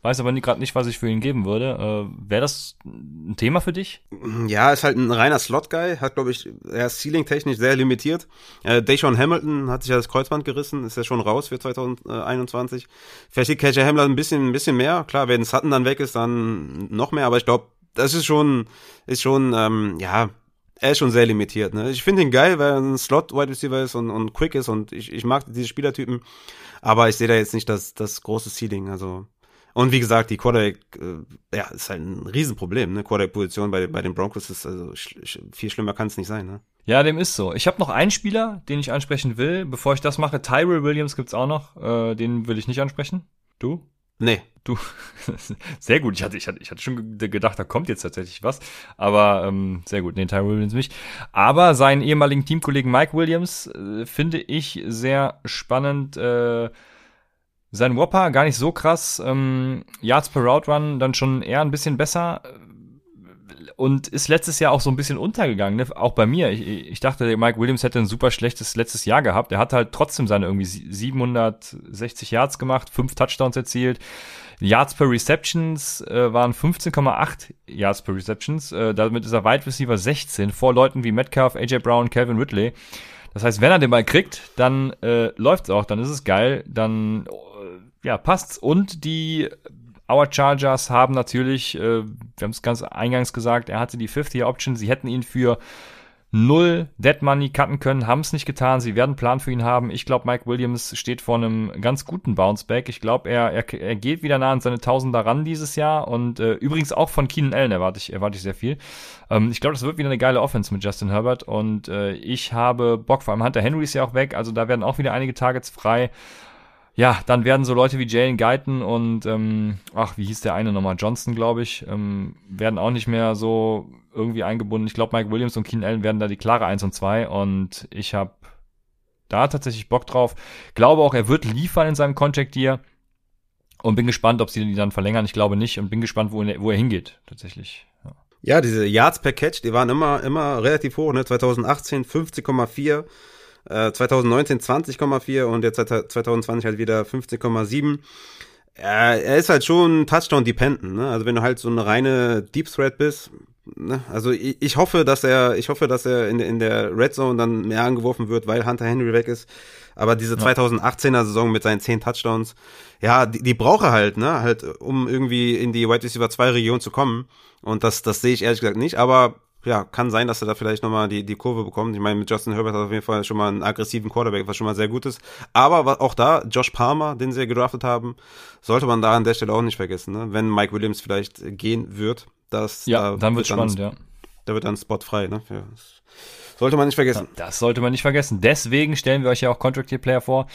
Weiß aber gerade nicht, was ich für ihn geben würde. Äh, Wäre das ein Thema für dich? Ja, ist halt ein reiner Slot-Guy. Hat, glaube ich, er ist ceiling-technisch sehr limitiert. Äh, Deshaun Hamilton hat sich ja das Kreuzband gerissen. Ist ja schon raus für 2021. Vielleicht liegt KJ Hamler ein bisschen, ein bisschen mehr. Klar, wenn Sutton dann weg ist, dann noch mehr. Aber ich glaube, das ist schon, ist schon, ähm, ja, er ist schon sehr limitiert. Ne? Ich finde ihn geil, weil er ein Slot-Wide Receiver ist und, und quick ist und ich, ich mag diese Spielertypen. Aber ich sehe da jetzt nicht das, das große Ceiling. Also und wie gesagt, die Quarterback, äh, ja, ist halt ein Riesenproblem, ne? Quarterback-Position bei, bei den Broncos ist also sch viel schlimmer kann es nicht sein, ne? Ja, dem ist so. Ich habe noch einen Spieler, den ich ansprechen will. Bevor ich das mache, Tyrell Williams gibt's auch noch. Äh, den will ich nicht ansprechen. Du? Nee. Du, sehr gut. Ich hatte, ich hatte, ich hatte schon gedacht, da kommt jetzt tatsächlich was. Aber ähm, sehr gut. Nee, Tyrell Williams nicht. Aber seinen ehemaligen Teamkollegen Mike Williams äh, finde ich sehr spannend. Äh, sein Whopper gar nicht so krass. Ähm, Yards per Route Run dann schon eher ein bisschen besser und ist letztes Jahr auch so ein bisschen untergegangen, ne? auch bei mir. Ich, ich dachte, Mike Williams hätte ein super schlechtes letztes Jahr gehabt. Er hat halt trotzdem seine irgendwie 760 Yards gemacht, fünf Touchdowns erzielt. Yards per Receptions äh, waren 15,8 Yards per Receptions. Äh, damit ist er Wide Receiver 16 vor Leuten wie Metcalf, AJ Brown, Calvin Ridley. Das heißt, wenn er den Ball kriegt, dann äh, läuft's auch, dann ist es geil, dann äh, ja passt's und die Our Chargers haben natürlich, äh, wir haben es ganz eingangs gesagt, er hatte die 50-Year-Option. Sie hätten ihn für null Dead Money cutten können, haben es nicht getan. Sie werden einen Plan für ihn haben. Ich glaube, Mike Williams steht vor einem ganz guten Bounceback. Ich glaube, er, er, er geht wieder nah an seine Tausender ran dieses Jahr. Und äh, übrigens auch von Keenan Allen erwarte ich, erwarte ich sehr viel. Ähm, ich glaube, das wird wieder eine geile Offense mit Justin Herbert. Und äh, ich habe Bock, vor allem Hunter Henry ist ja auch weg. Also da werden auch wieder einige Targets frei ja, dann werden so Leute wie Jalen Guyton und, ähm, ach, wie hieß der eine nochmal? Johnson, glaube ich, ähm, werden auch nicht mehr so irgendwie eingebunden. Ich glaube, Mike Williams und Keenan Allen werden da die klare 1 und 2 und ich habe da tatsächlich Bock drauf. Glaube auch, er wird liefern in seinem Contract hier und bin gespannt, ob sie die dann verlängern. Ich glaube nicht und bin gespannt, wo, wo er hingeht, tatsächlich. Ja. ja, diese Yards per Catch, die waren immer, immer relativ hoch, ne? 2018 50,4 2019 äh, 20,4 und jetzt 2020 halt wieder 15,7. Er, er ist halt schon Touchdown-dependent, ne? Also wenn du halt so eine reine Deep Threat bist, ne? Also ich, ich hoffe, dass er, ich hoffe, dass er in, in der Red Zone dann mehr angeworfen wird, weil Hunter Henry weg ist. Aber diese ja. 2018er Saison mit seinen 10 Touchdowns, ja, die, die braucht er halt, ne? Halt, um irgendwie in die Wide Receiver 2 Region zu kommen. Und das, das sehe ich ehrlich gesagt nicht. Aber ja, kann sein, dass er da vielleicht nochmal die, die Kurve bekommt. Ich meine, mit Justin Herbert hat er auf jeden Fall schon mal einen aggressiven Quarterback, was schon mal sehr gut ist. Aber auch da, Josh Palmer, den sie gedraftet haben, sollte man da an der Stelle auch nicht vergessen, ne? wenn Mike Williams vielleicht gehen wird. Das, ja, da dann wird spannend, dann, ja. Da wird dann Spot frei, ne? Ja, sollte man nicht vergessen. Das sollte man nicht vergessen. Deswegen stellen wir euch ja auch Contract Year Player vor,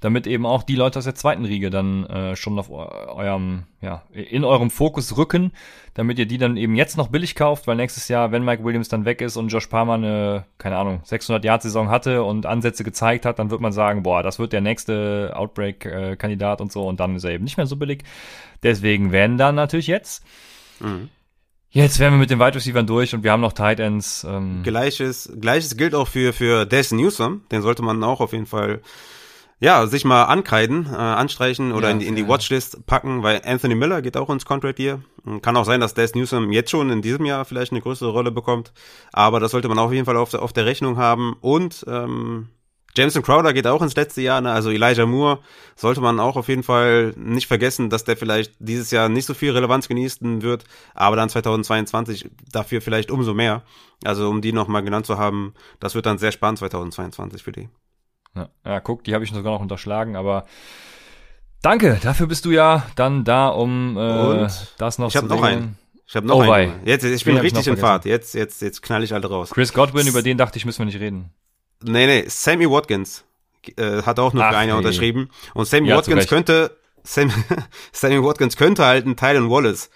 damit eben auch die Leute aus der zweiten Riege dann äh, schon auf eurem, ja, in eurem Fokus rücken, damit ihr die dann eben jetzt noch billig kauft, weil nächstes Jahr, wenn Mike Williams dann weg ist und Josh Palmer eine, keine Ahnung, 600 Yard Saison hatte und Ansätze gezeigt hat, dann wird man sagen, boah, das wird der nächste Outbreak-Kandidat und so und dann ist er eben nicht mehr so billig. Deswegen werden dann natürlich jetzt. Mhm. Jetzt wären wir mit den Wide Receivers durch und wir haben noch Tight Ends. Ähm. Gleiches, gleiches gilt auch für, für Des Newsom. Den sollte man auch auf jeden Fall, ja, sich mal ankreiden, äh, anstreichen oder ja, in, die, in die Watchlist packen, weil Anthony Miller geht auch ins Contract hier. Kann auch sein, dass Des Newsom jetzt schon in diesem Jahr vielleicht eine größere Rolle bekommt. Aber das sollte man auf jeden Fall auf, auf der Rechnung haben. Und, ähm, Jameson Crowder geht auch ins letzte Jahr, ne? also Elijah Moore sollte man auch auf jeden Fall nicht vergessen, dass der vielleicht dieses Jahr nicht so viel Relevanz genießen wird, aber dann 2022 dafür vielleicht umso mehr. Also um die nochmal genannt zu haben, das wird dann sehr spannend 2022 für die. Ja, ja guck, die habe ich sogar noch unterschlagen, aber danke, dafür bist du ja dann da, um äh, das noch ich zu hab noch einen. Ich habe noch oh, einen. Jetzt, ich bin richtig in Fahrt. Jetzt, jetzt, jetzt knall ich alle raus. Chris Godwin, über den dachte ich, müssen wir nicht reden. Nee, nee, Sammy Watkins äh, hat auch nur Ach, für ein Jahr unterschrieben. Und Sammy ja, Watkins könnte, Sam, Sammy Watkins könnte halt einen Tylen Wallace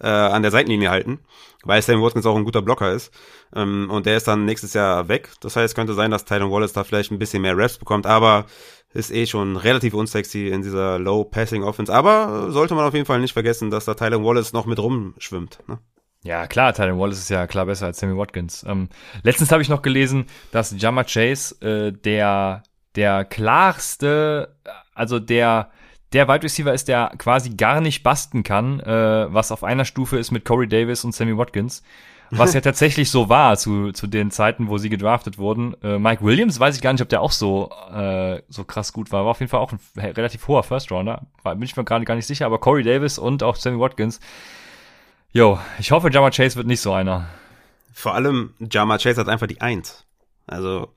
äh, an der Seitenlinie halten, weil Sammy Watkins auch ein guter Blocker ist. Ähm, und der ist dann nächstes Jahr weg. Das heißt, könnte sein, dass Tylen Wallace da vielleicht ein bisschen mehr Raps bekommt, aber ist eh schon relativ unsexy in dieser Low Passing Offense. Aber sollte man auf jeden Fall nicht vergessen, dass da Tylen Wallace noch mit rumschwimmt. Ne? Ja, klar, Tylen Wallace ist ja klar besser als Sammy Watkins. Ähm, letztens habe ich noch gelesen, dass Jama Chase äh, der, der klarste, also der, der Wide Receiver ist, der quasi gar nicht basten kann, äh, was auf einer Stufe ist mit Corey Davis und Sammy Watkins. Was ja tatsächlich so war zu, zu den Zeiten, wo sie gedraftet wurden. Äh, Mike Williams weiß ich gar nicht, ob der auch so, äh, so krass gut war. War auf jeden Fall auch ein relativ hoher First Rounder. Bin ich mir gerade gar nicht sicher, aber Corey Davis und auch Sammy Watkins Jo, ich hoffe, Jama Chase wird nicht so einer. Vor allem, Jama Chase hat einfach die Eins. Also.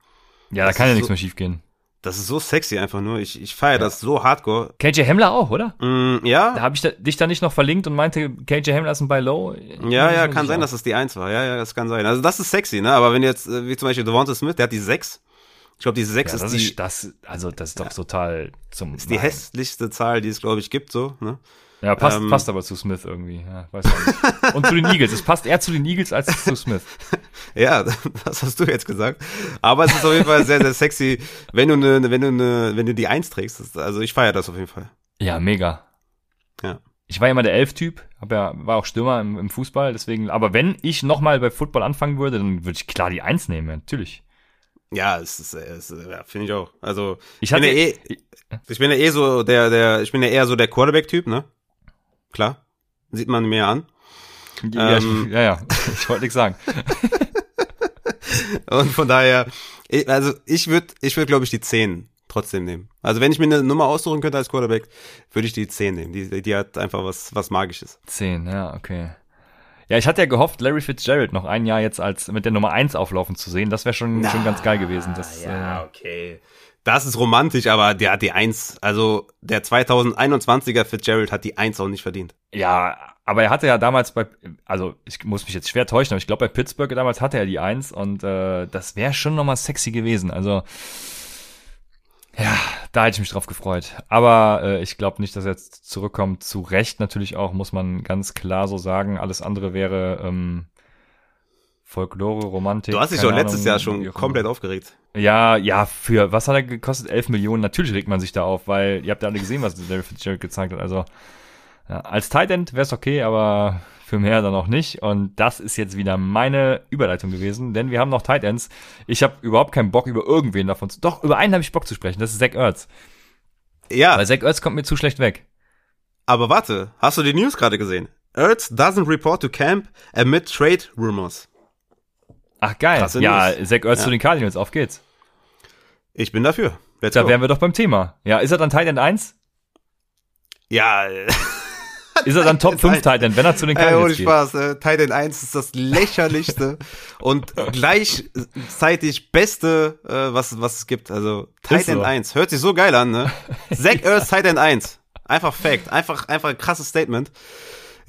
Ja, da kann ja nichts so, mehr schief gehen. Das ist so sexy einfach nur. Ich, ich feiere ja. das so hardcore. KJ Hamler auch, oder? Mm, ja. Da habe ich da, dich da nicht noch verlinkt und meinte, KJ Hamler ist ein Buy Low. Ja, ja, kann sein, auch. dass es die Eins war. Ja, ja, das kann sein. Also das ist sexy, ne? Aber wenn jetzt, äh, wie zum Beispiel Devonta Smith, der hat die Sechs. Ich glaube, diese Sechs ja, ist die. Ist das, also das ist doch ja. total zum. Ist die hässlichste Zahl, die es, glaube ich, gibt, so, ne? Ja, passt, Ähm, passt aber zu Smith irgendwie. Ja, weiß nicht. Und zu den Eagles. Es passt eher zu den Eagles als zu Smith. Ja, das hast du jetzt gesagt. Aber es ist auf jeden Fall sehr, sehr sexy, wenn du ne, wenn du ne, wenn du die Eins trägst. Also ich feiere das auf jeden Fall. Ja, mega. Ja. Ich war ja immer der Elf-Typ, ja, war auch Stürmer im, im Fußball, deswegen, aber wenn ich nochmal bei Football anfangen würde, dann würde ich klar die Eins nehmen, natürlich. Ja, es ist, es ist ja, finde ich auch. Also Ich ich bin hatte, ja eh, ich bin ja eh so der, der, ich bin ja eher so der Quarterback-Typ, ne? Klar, sieht man mir an. ja, ähm, ja, ja, ich wollte nichts sagen. Und von daher, also ich würde, ich würde, glaube ich, die 10 trotzdem nehmen. Also wenn ich mir eine Nummer aussuchen könnte als Quarterback, würde ich die 10 nehmen. Die, die hat einfach was, was Magisches. Zehn, ja, okay. Ja, ich hatte ja gehofft, Larry Fitzgerald noch ein Jahr jetzt als mit der Nummer eins auflaufen zu sehen. Das wäre schon, schon ganz geil gewesen. Das, ja, äh, okay. Das ist romantisch, aber der hat die 1, also der 2021er Fitzgerald hat die 1 auch nicht verdient. ja, aber er hatte ja damals bei, also ich muss mich jetzt schwer täuschen, aber ich glaube bei Pittsburgh damals hatte er die eins und äh, das wäre schon nochmal sexy gewesen. Also ja, da hätte ich mich drauf gefreut. Aber äh, ich glaube nicht, dass er jetzt zurückkommt. Zu Recht natürlich auch, muss man ganz klar so sagen. Alles andere wäre ähm, Folklore, Romantik. Du hast dich doch letztes Ahnung, Jahr schon komplett aufgeregt. Ja, ja, für, was hat er gekostet? 11 Millionen. Natürlich regt man sich da auf, weil ihr habt ja alle gesehen, was Larry Fitzgerald gezeigt hat. Also, ja, als Tight End wäre es okay, aber für mehr dann auch nicht. Und das ist jetzt wieder meine Überleitung gewesen, denn wir haben noch Tight Ends. Ich habe überhaupt keinen Bock, über irgendwen davon zu, doch, über einen habe ich Bock zu sprechen. Das ist Zach Ertz. Ja, Weil Zach Ertz kommt mir zu schlecht weg. aber warte, hast du die News gerade gesehen? Ertz doesn't report to camp amid trade rumors. Ach, geil. Krasse Ja, News. Zach Ertz Ja. zu den Cardinals. Auf geht's. Ich bin dafür. Let's Da go. wären wir doch beim Thema. Ja, ist er dann Tight End 1? Ja, Ist er dann Top Tight 5 End. Tight End, wenn er zu den Ey, ohne Cardinals geht? Spaß, äh, Titan 1 ist das lächerlichste und gleichzeitig beste, äh, was, was es gibt. Also Titan so. 1, hört sich so geil an, ne? Zach Ertz Titan 1. Einfach Fact, einfach, einfach ein krasses Statement.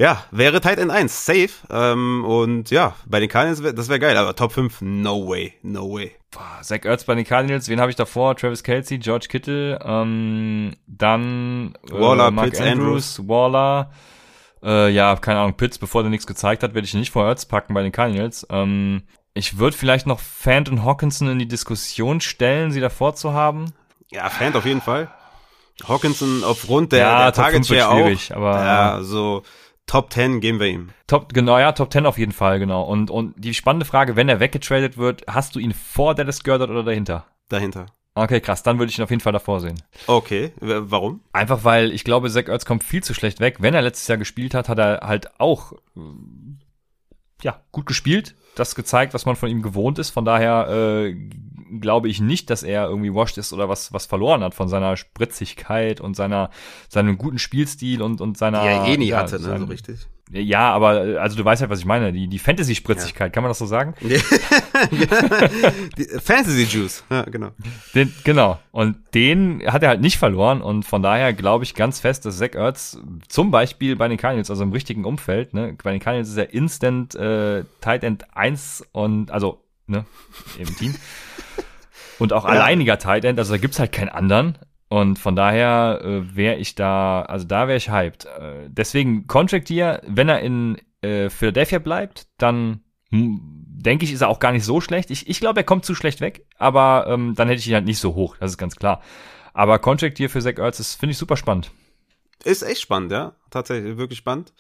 Ja, wäre Titan 1, safe. Ähm, und ja, bei den Cardinals, wär, das wäre geil, aber Top 5, no way, no way. Boah, Zach Ertz bei den Cardinals, wen habe ich davor? Travis Kelsey, George Kittle, ähm, dann äh, Waller, Mark Pitts, Andrews, Waller, äh, ja, keine Ahnung, Pitts, bevor der nichts gezeigt hat, werde ich ihn nicht vor Ertz packen bei den Cardinals. Ähm, ich würde vielleicht noch Fant und Hawkinson in die Diskussion stellen, sie davor zu haben. Ja, Fan auf jeden Fall. Hawkinson aufgrund der, Ja, der Top Target 5 wird Share auch. schwierig, aber- ja, so Top 10 geben wir ihm. Top, genau, ja, Top 10 auf jeden Fall, genau. Und, und die spannende Frage, wenn er weggetradet wird, hast du ihn vor Dallas Goddard oder dahinter? Dahinter. Okay, krass, dann würde ich ihn auf jeden Fall davor sehen. Okay, warum? Einfach weil ich glaube, Zach Ertz kommt viel zu schlecht weg. Wenn er letztes Jahr gespielt hat, hat er halt auch äh, ja gut gespielt, das gezeigt, was man von ihm gewohnt ist. Von daher äh, glaube ich nicht, dass er irgendwie washed ist oder was was verloren hat von seiner Spritzigkeit und seiner seinem guten Spielstil und und seiner Die er eh nie ja, hatte, ne, so seinem- richtig. Ja, aber äh, also du weißt halt, was ich meine. Die die Fantasy Spritzigkeit, kann man das so sagen? Die Fantasy Juice, ja, genau. Den, genau. Und den hat er halt nicht verloren. Und von daher glaube ich ganz fest, dass Zach Ertz zum Beispiel bei den Cardinals, also im richtigen Umfeld, ne, bei den Cardinals ist er Instant äh, Tight End 1 und also, ne, im Team. Und auch Ja. alleiniger Tight End, also da gibt's halt keinen anderen. Und von daher äh, wäre ich da, also da wäre ich hyped. Äh, deswegen Contract Year, wenn er in äh, Philadelphia bleibt, dann denke ich, ist er auch gar nicht so schlecht. Ich, ich glaube, er kommt zu schlecht weg, aber ähm, dann hätte ich ihn halt nicht so hoch, das ist ganz klar. Aber Contract Year für Zach Ertz ist, finde ich, super spannend. Ist echt spannend, ja. Tatsächlich, wirklich spannend.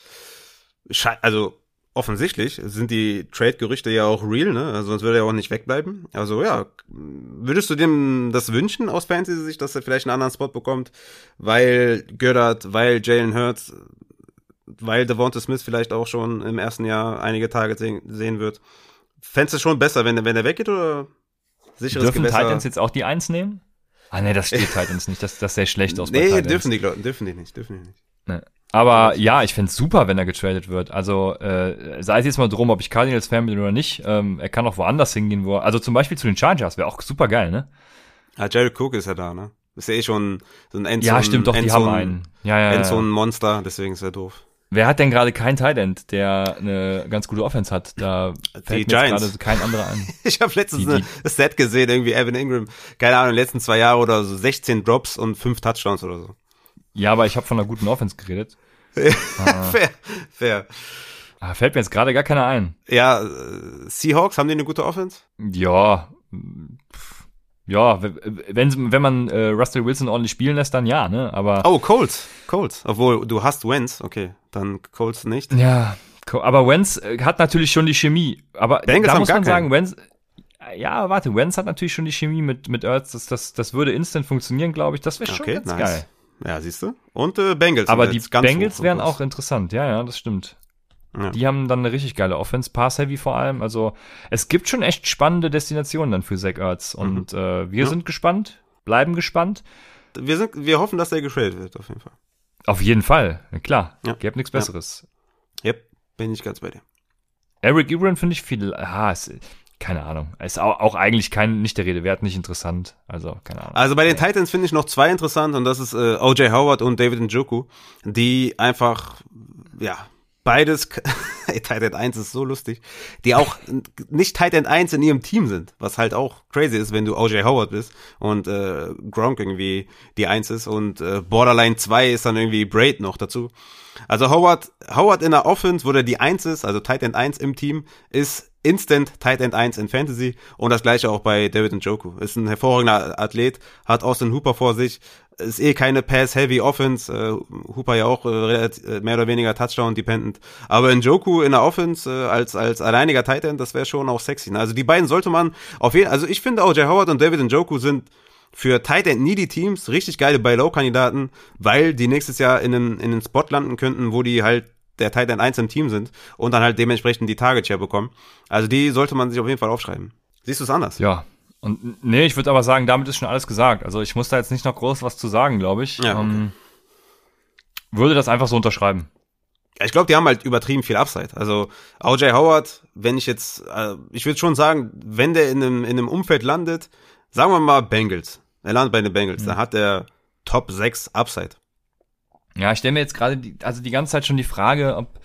Sche also, offensichtlich sind die Trade-Gerüchte ja auch real, ne? Also, sonst würde er auch nicht wegbleiben. Also, ja. Würdest du dem das wünschen aus Fantasy-Sicht, dass er vielleicht einen anderen Spot bekommt? Weil Goddard, weil Jalen Hurts, weil Devonta Smith vielleicht auch schon im ersten Jahr einige Tage sehen, wird. Fändest du es schon besser, wenn, er- wenn er weggeht oder sicheres Dürfen Gewässer? Titans jetzt auch die Eins nehmen? Ah, nee, das steht Titans nicht. Das, das sähe schlecht aus Nee, dürfen die, dürfen die nicht, dürfen die nicht. Nee. Aber ja, ich find's super, wenn er getradet wird. Also äh, sei es jetzt mal drum, ob ich Cardinals-Fan bin oder nicht. Ähm, er kann auch woanders hingehen, wo er, also zum Beispiel zu den Chargers, wäre auch super geil, ne? Ah, Jared Cook ist ja da, ne? Ist ja eh schon so ein Endzone, ja, stimmt doch, die Endzone, haben einen. Ja, ja, ja. Endzone-Monster, deswegen ist er doof. Wer hat denn gerade kein Tight End, der eine ganz gute Offense hat? Da fällt mir jetzt Giants. gerade kein anderer ein. Ich habe letztens Die- eine die- Set gesehen, irgendwie Evan Ingram, keine Ahnung, in den letzten zwei Jahre oder so 16 Drops und 5 Touchdowns oder so. Ja, aber ich habe von einer guten Offense geredet. fair, fair. Ah, fällt mir jetzt gerade gar keiner ein. Ja, äh, Seahawks, haben die eine gute Offense? Ja, ja, wenn, wenn man äh, Russell Wilson ordentlich spielen lässt, dann ja, ne? Aber Oh, Colts, Colts. Obwohl, du hast Wentz, okay, dann Colts nicht. ja, aber Wenz äh, hat natürlich schon die Chemie. Aber Bengals da muss man sagen, Wenz, ja, warte, Wenz hat natürlich schon die Chemie mit mit Ertz. Das, das, das würde instant funktionieren, glaube ich. Das wäre schon Okay, ganz nice. geil. Ja, siehst du? Und äh, Bengals. Aber die Bengals wären auch interessant. Ja, ja, das stimmt. Ja. Die haben dann eine richtig geile Offense, Pass-Heavy vor allem. Also es gibt schon echt spannende Destinationen dann für Zach Ertz. Und äh, wir Mhm. Ja. sind gespannt, bleiben gespannt. Wir, sind, wir hoffen, dass der getradet wird, auf jeden Fall. Auf jeden Fall, ja, klar. Ja. Gäbe nichts Ja. Besseres. Yep, bin ich ganz bei dir. Eric Ebron finde ich viel, ah, ist, keine Ahnung. Ist auch, auch eigentlich kein, nicht der Rede wert, nicht interessant. Also, keine Ahnung. Also bei den Titans finde ich noch zwei interessant und das ist äh, OJ Howard und David Njoku, die einfach, ja, beides, Ey, Titan 1 ist so lustig, die auch nicht Titan 1 in ihrem Team sind, was halt auch crazy ist, wenn du OJ Howard bist und äh, Gronk irgendwie die 1 ist und äh, Borderline 2 ist dann irgendwie Braid noch dazu. Also Howard, Howard in der Offense, wo der die 1 ist, also Tight End 1 im Team, ist instant Tight End 1 in Fantasy und das gleiche auch bei David Njoku. Ist ein hervorragender Athlet, hat Austin Hooper vor sich, ist eh keine Pass-Heavy Offense, äh, Hooper ja auch äh, äh, mehr oder weniger Touchdown-dependent, aber Njoku in der Offense äh, als, als alleiniger Tight End, das wäre schon auch sexy. Ne? Also die beiden sollte man auf jeden also ich finde OJ Howard und David Njoku sind für Tight End Needy Teams richtig geile Buy-Low-Kandidaten, weil die nächstes Jahr in einen, in einen Spot landen könnten, wo die halt der Tight End 1 im Team sind und dann halt dementsprechend die Target Share bekommen. Also die sollte man sich auf jeden Fall aufschreiben. Siehst du es anders? Ja. Und nee, ich würde aber sagen, damit ist schon alles gesagt. Also ich muss da jetzt nicht noch groß was zu sagen, glaube ich. Ja, okay. ähm, würde das einfach so unterschreiben. Ja, Ich glaube, die haben halt übertrieben viel Upside. Also OJ Howard, wenn ich jetzt, äh, ich würde schon sagen, wenn der in einem, in einem Umfeld landet, sagen wir mal Bengals, er landet bei den Bengals, dann hat er Top 6 Upside. Ja, ich stelle mir jetzt gerade die, also die ganze Zeit schon die Frage, ob,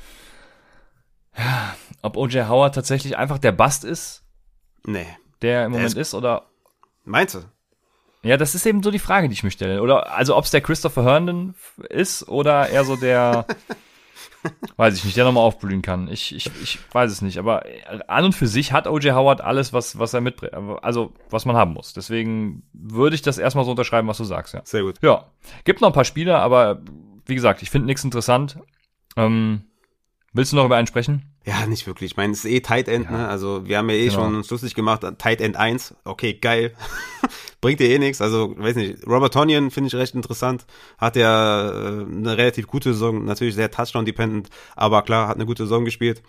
ja, ob O.J. Howard tatsächlich einfach der Bust ist, Nee. der im Der Moment ist- ist, oder Meinst du? Ja, das ist eben so die Frage, die ich mir stelle. Oder also ob es der Christopher Herndon ist oder eher so der, weiß ich nicht, der nochmal aufblühen kann. Ich, ich, ich weiß es nicht. Aber an und für sich hat O.J. Howard alles, was, was er mitbringt, also was man haben muss. Deswegen würde ich das erstmal so unterschreiben, was du sagst, ja. Sehr gut. Ja, gibt noch ein paar Spiele, aber wie gesagt, ich finde nichts interessant. Ähm, willst du noch über einen sprechen? Ja, nicht wirklich. Ich meine, es ist eh Tight End, Ja. ne? Also wir haben ja eh Genau. schon uns lustig gemacht. Tight End 1, okay, geil. Bringt dir eh nichts. Also, weiß nicht, Robert Tonyan finde ich recht interessant. Hat ja äh, eine relativ gute Saison, natürlich sehr Touchdown-dependent, aber klar, hat eine gute Saison gespielt.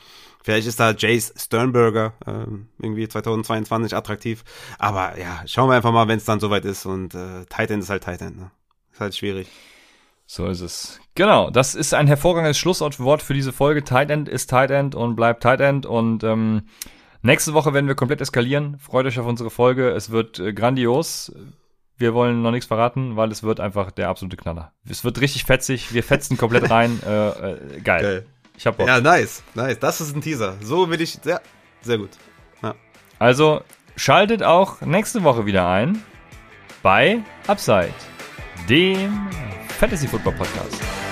Vielleicht ist da Jace Sternberger ähm, irgendwie 2022 attraktiv. Aber ja, schauen wir einfach mal, wenn es dann soweit ist. Und äh, Tight End ist halt Tight End, ne? Ist halt schwierig. So ist es. Genau, das ist ein hervorragendes Schlusswort für diese Folge. Tight End ist Tight End und bleibt Tight End. Und ähm, nächste Woche werden wir komplett eskalieren. Freut euch auf unsere Folge. Es wird äh, grandios. Wir wollen noch nichts verraten, weil es wird einfach der absolute Knaller. Es wird richtig fetzig. Wir fetzen komplett rein. Äh, äh, geil. Geil. Ich hab Bock. Ja, nice, nice. Das ist ein Teaser. So will ich, ja, sehr gut. Ja. Also schaltet auch nächste Woche wieder ein bei Upside, dem Fantasy Football Podcast.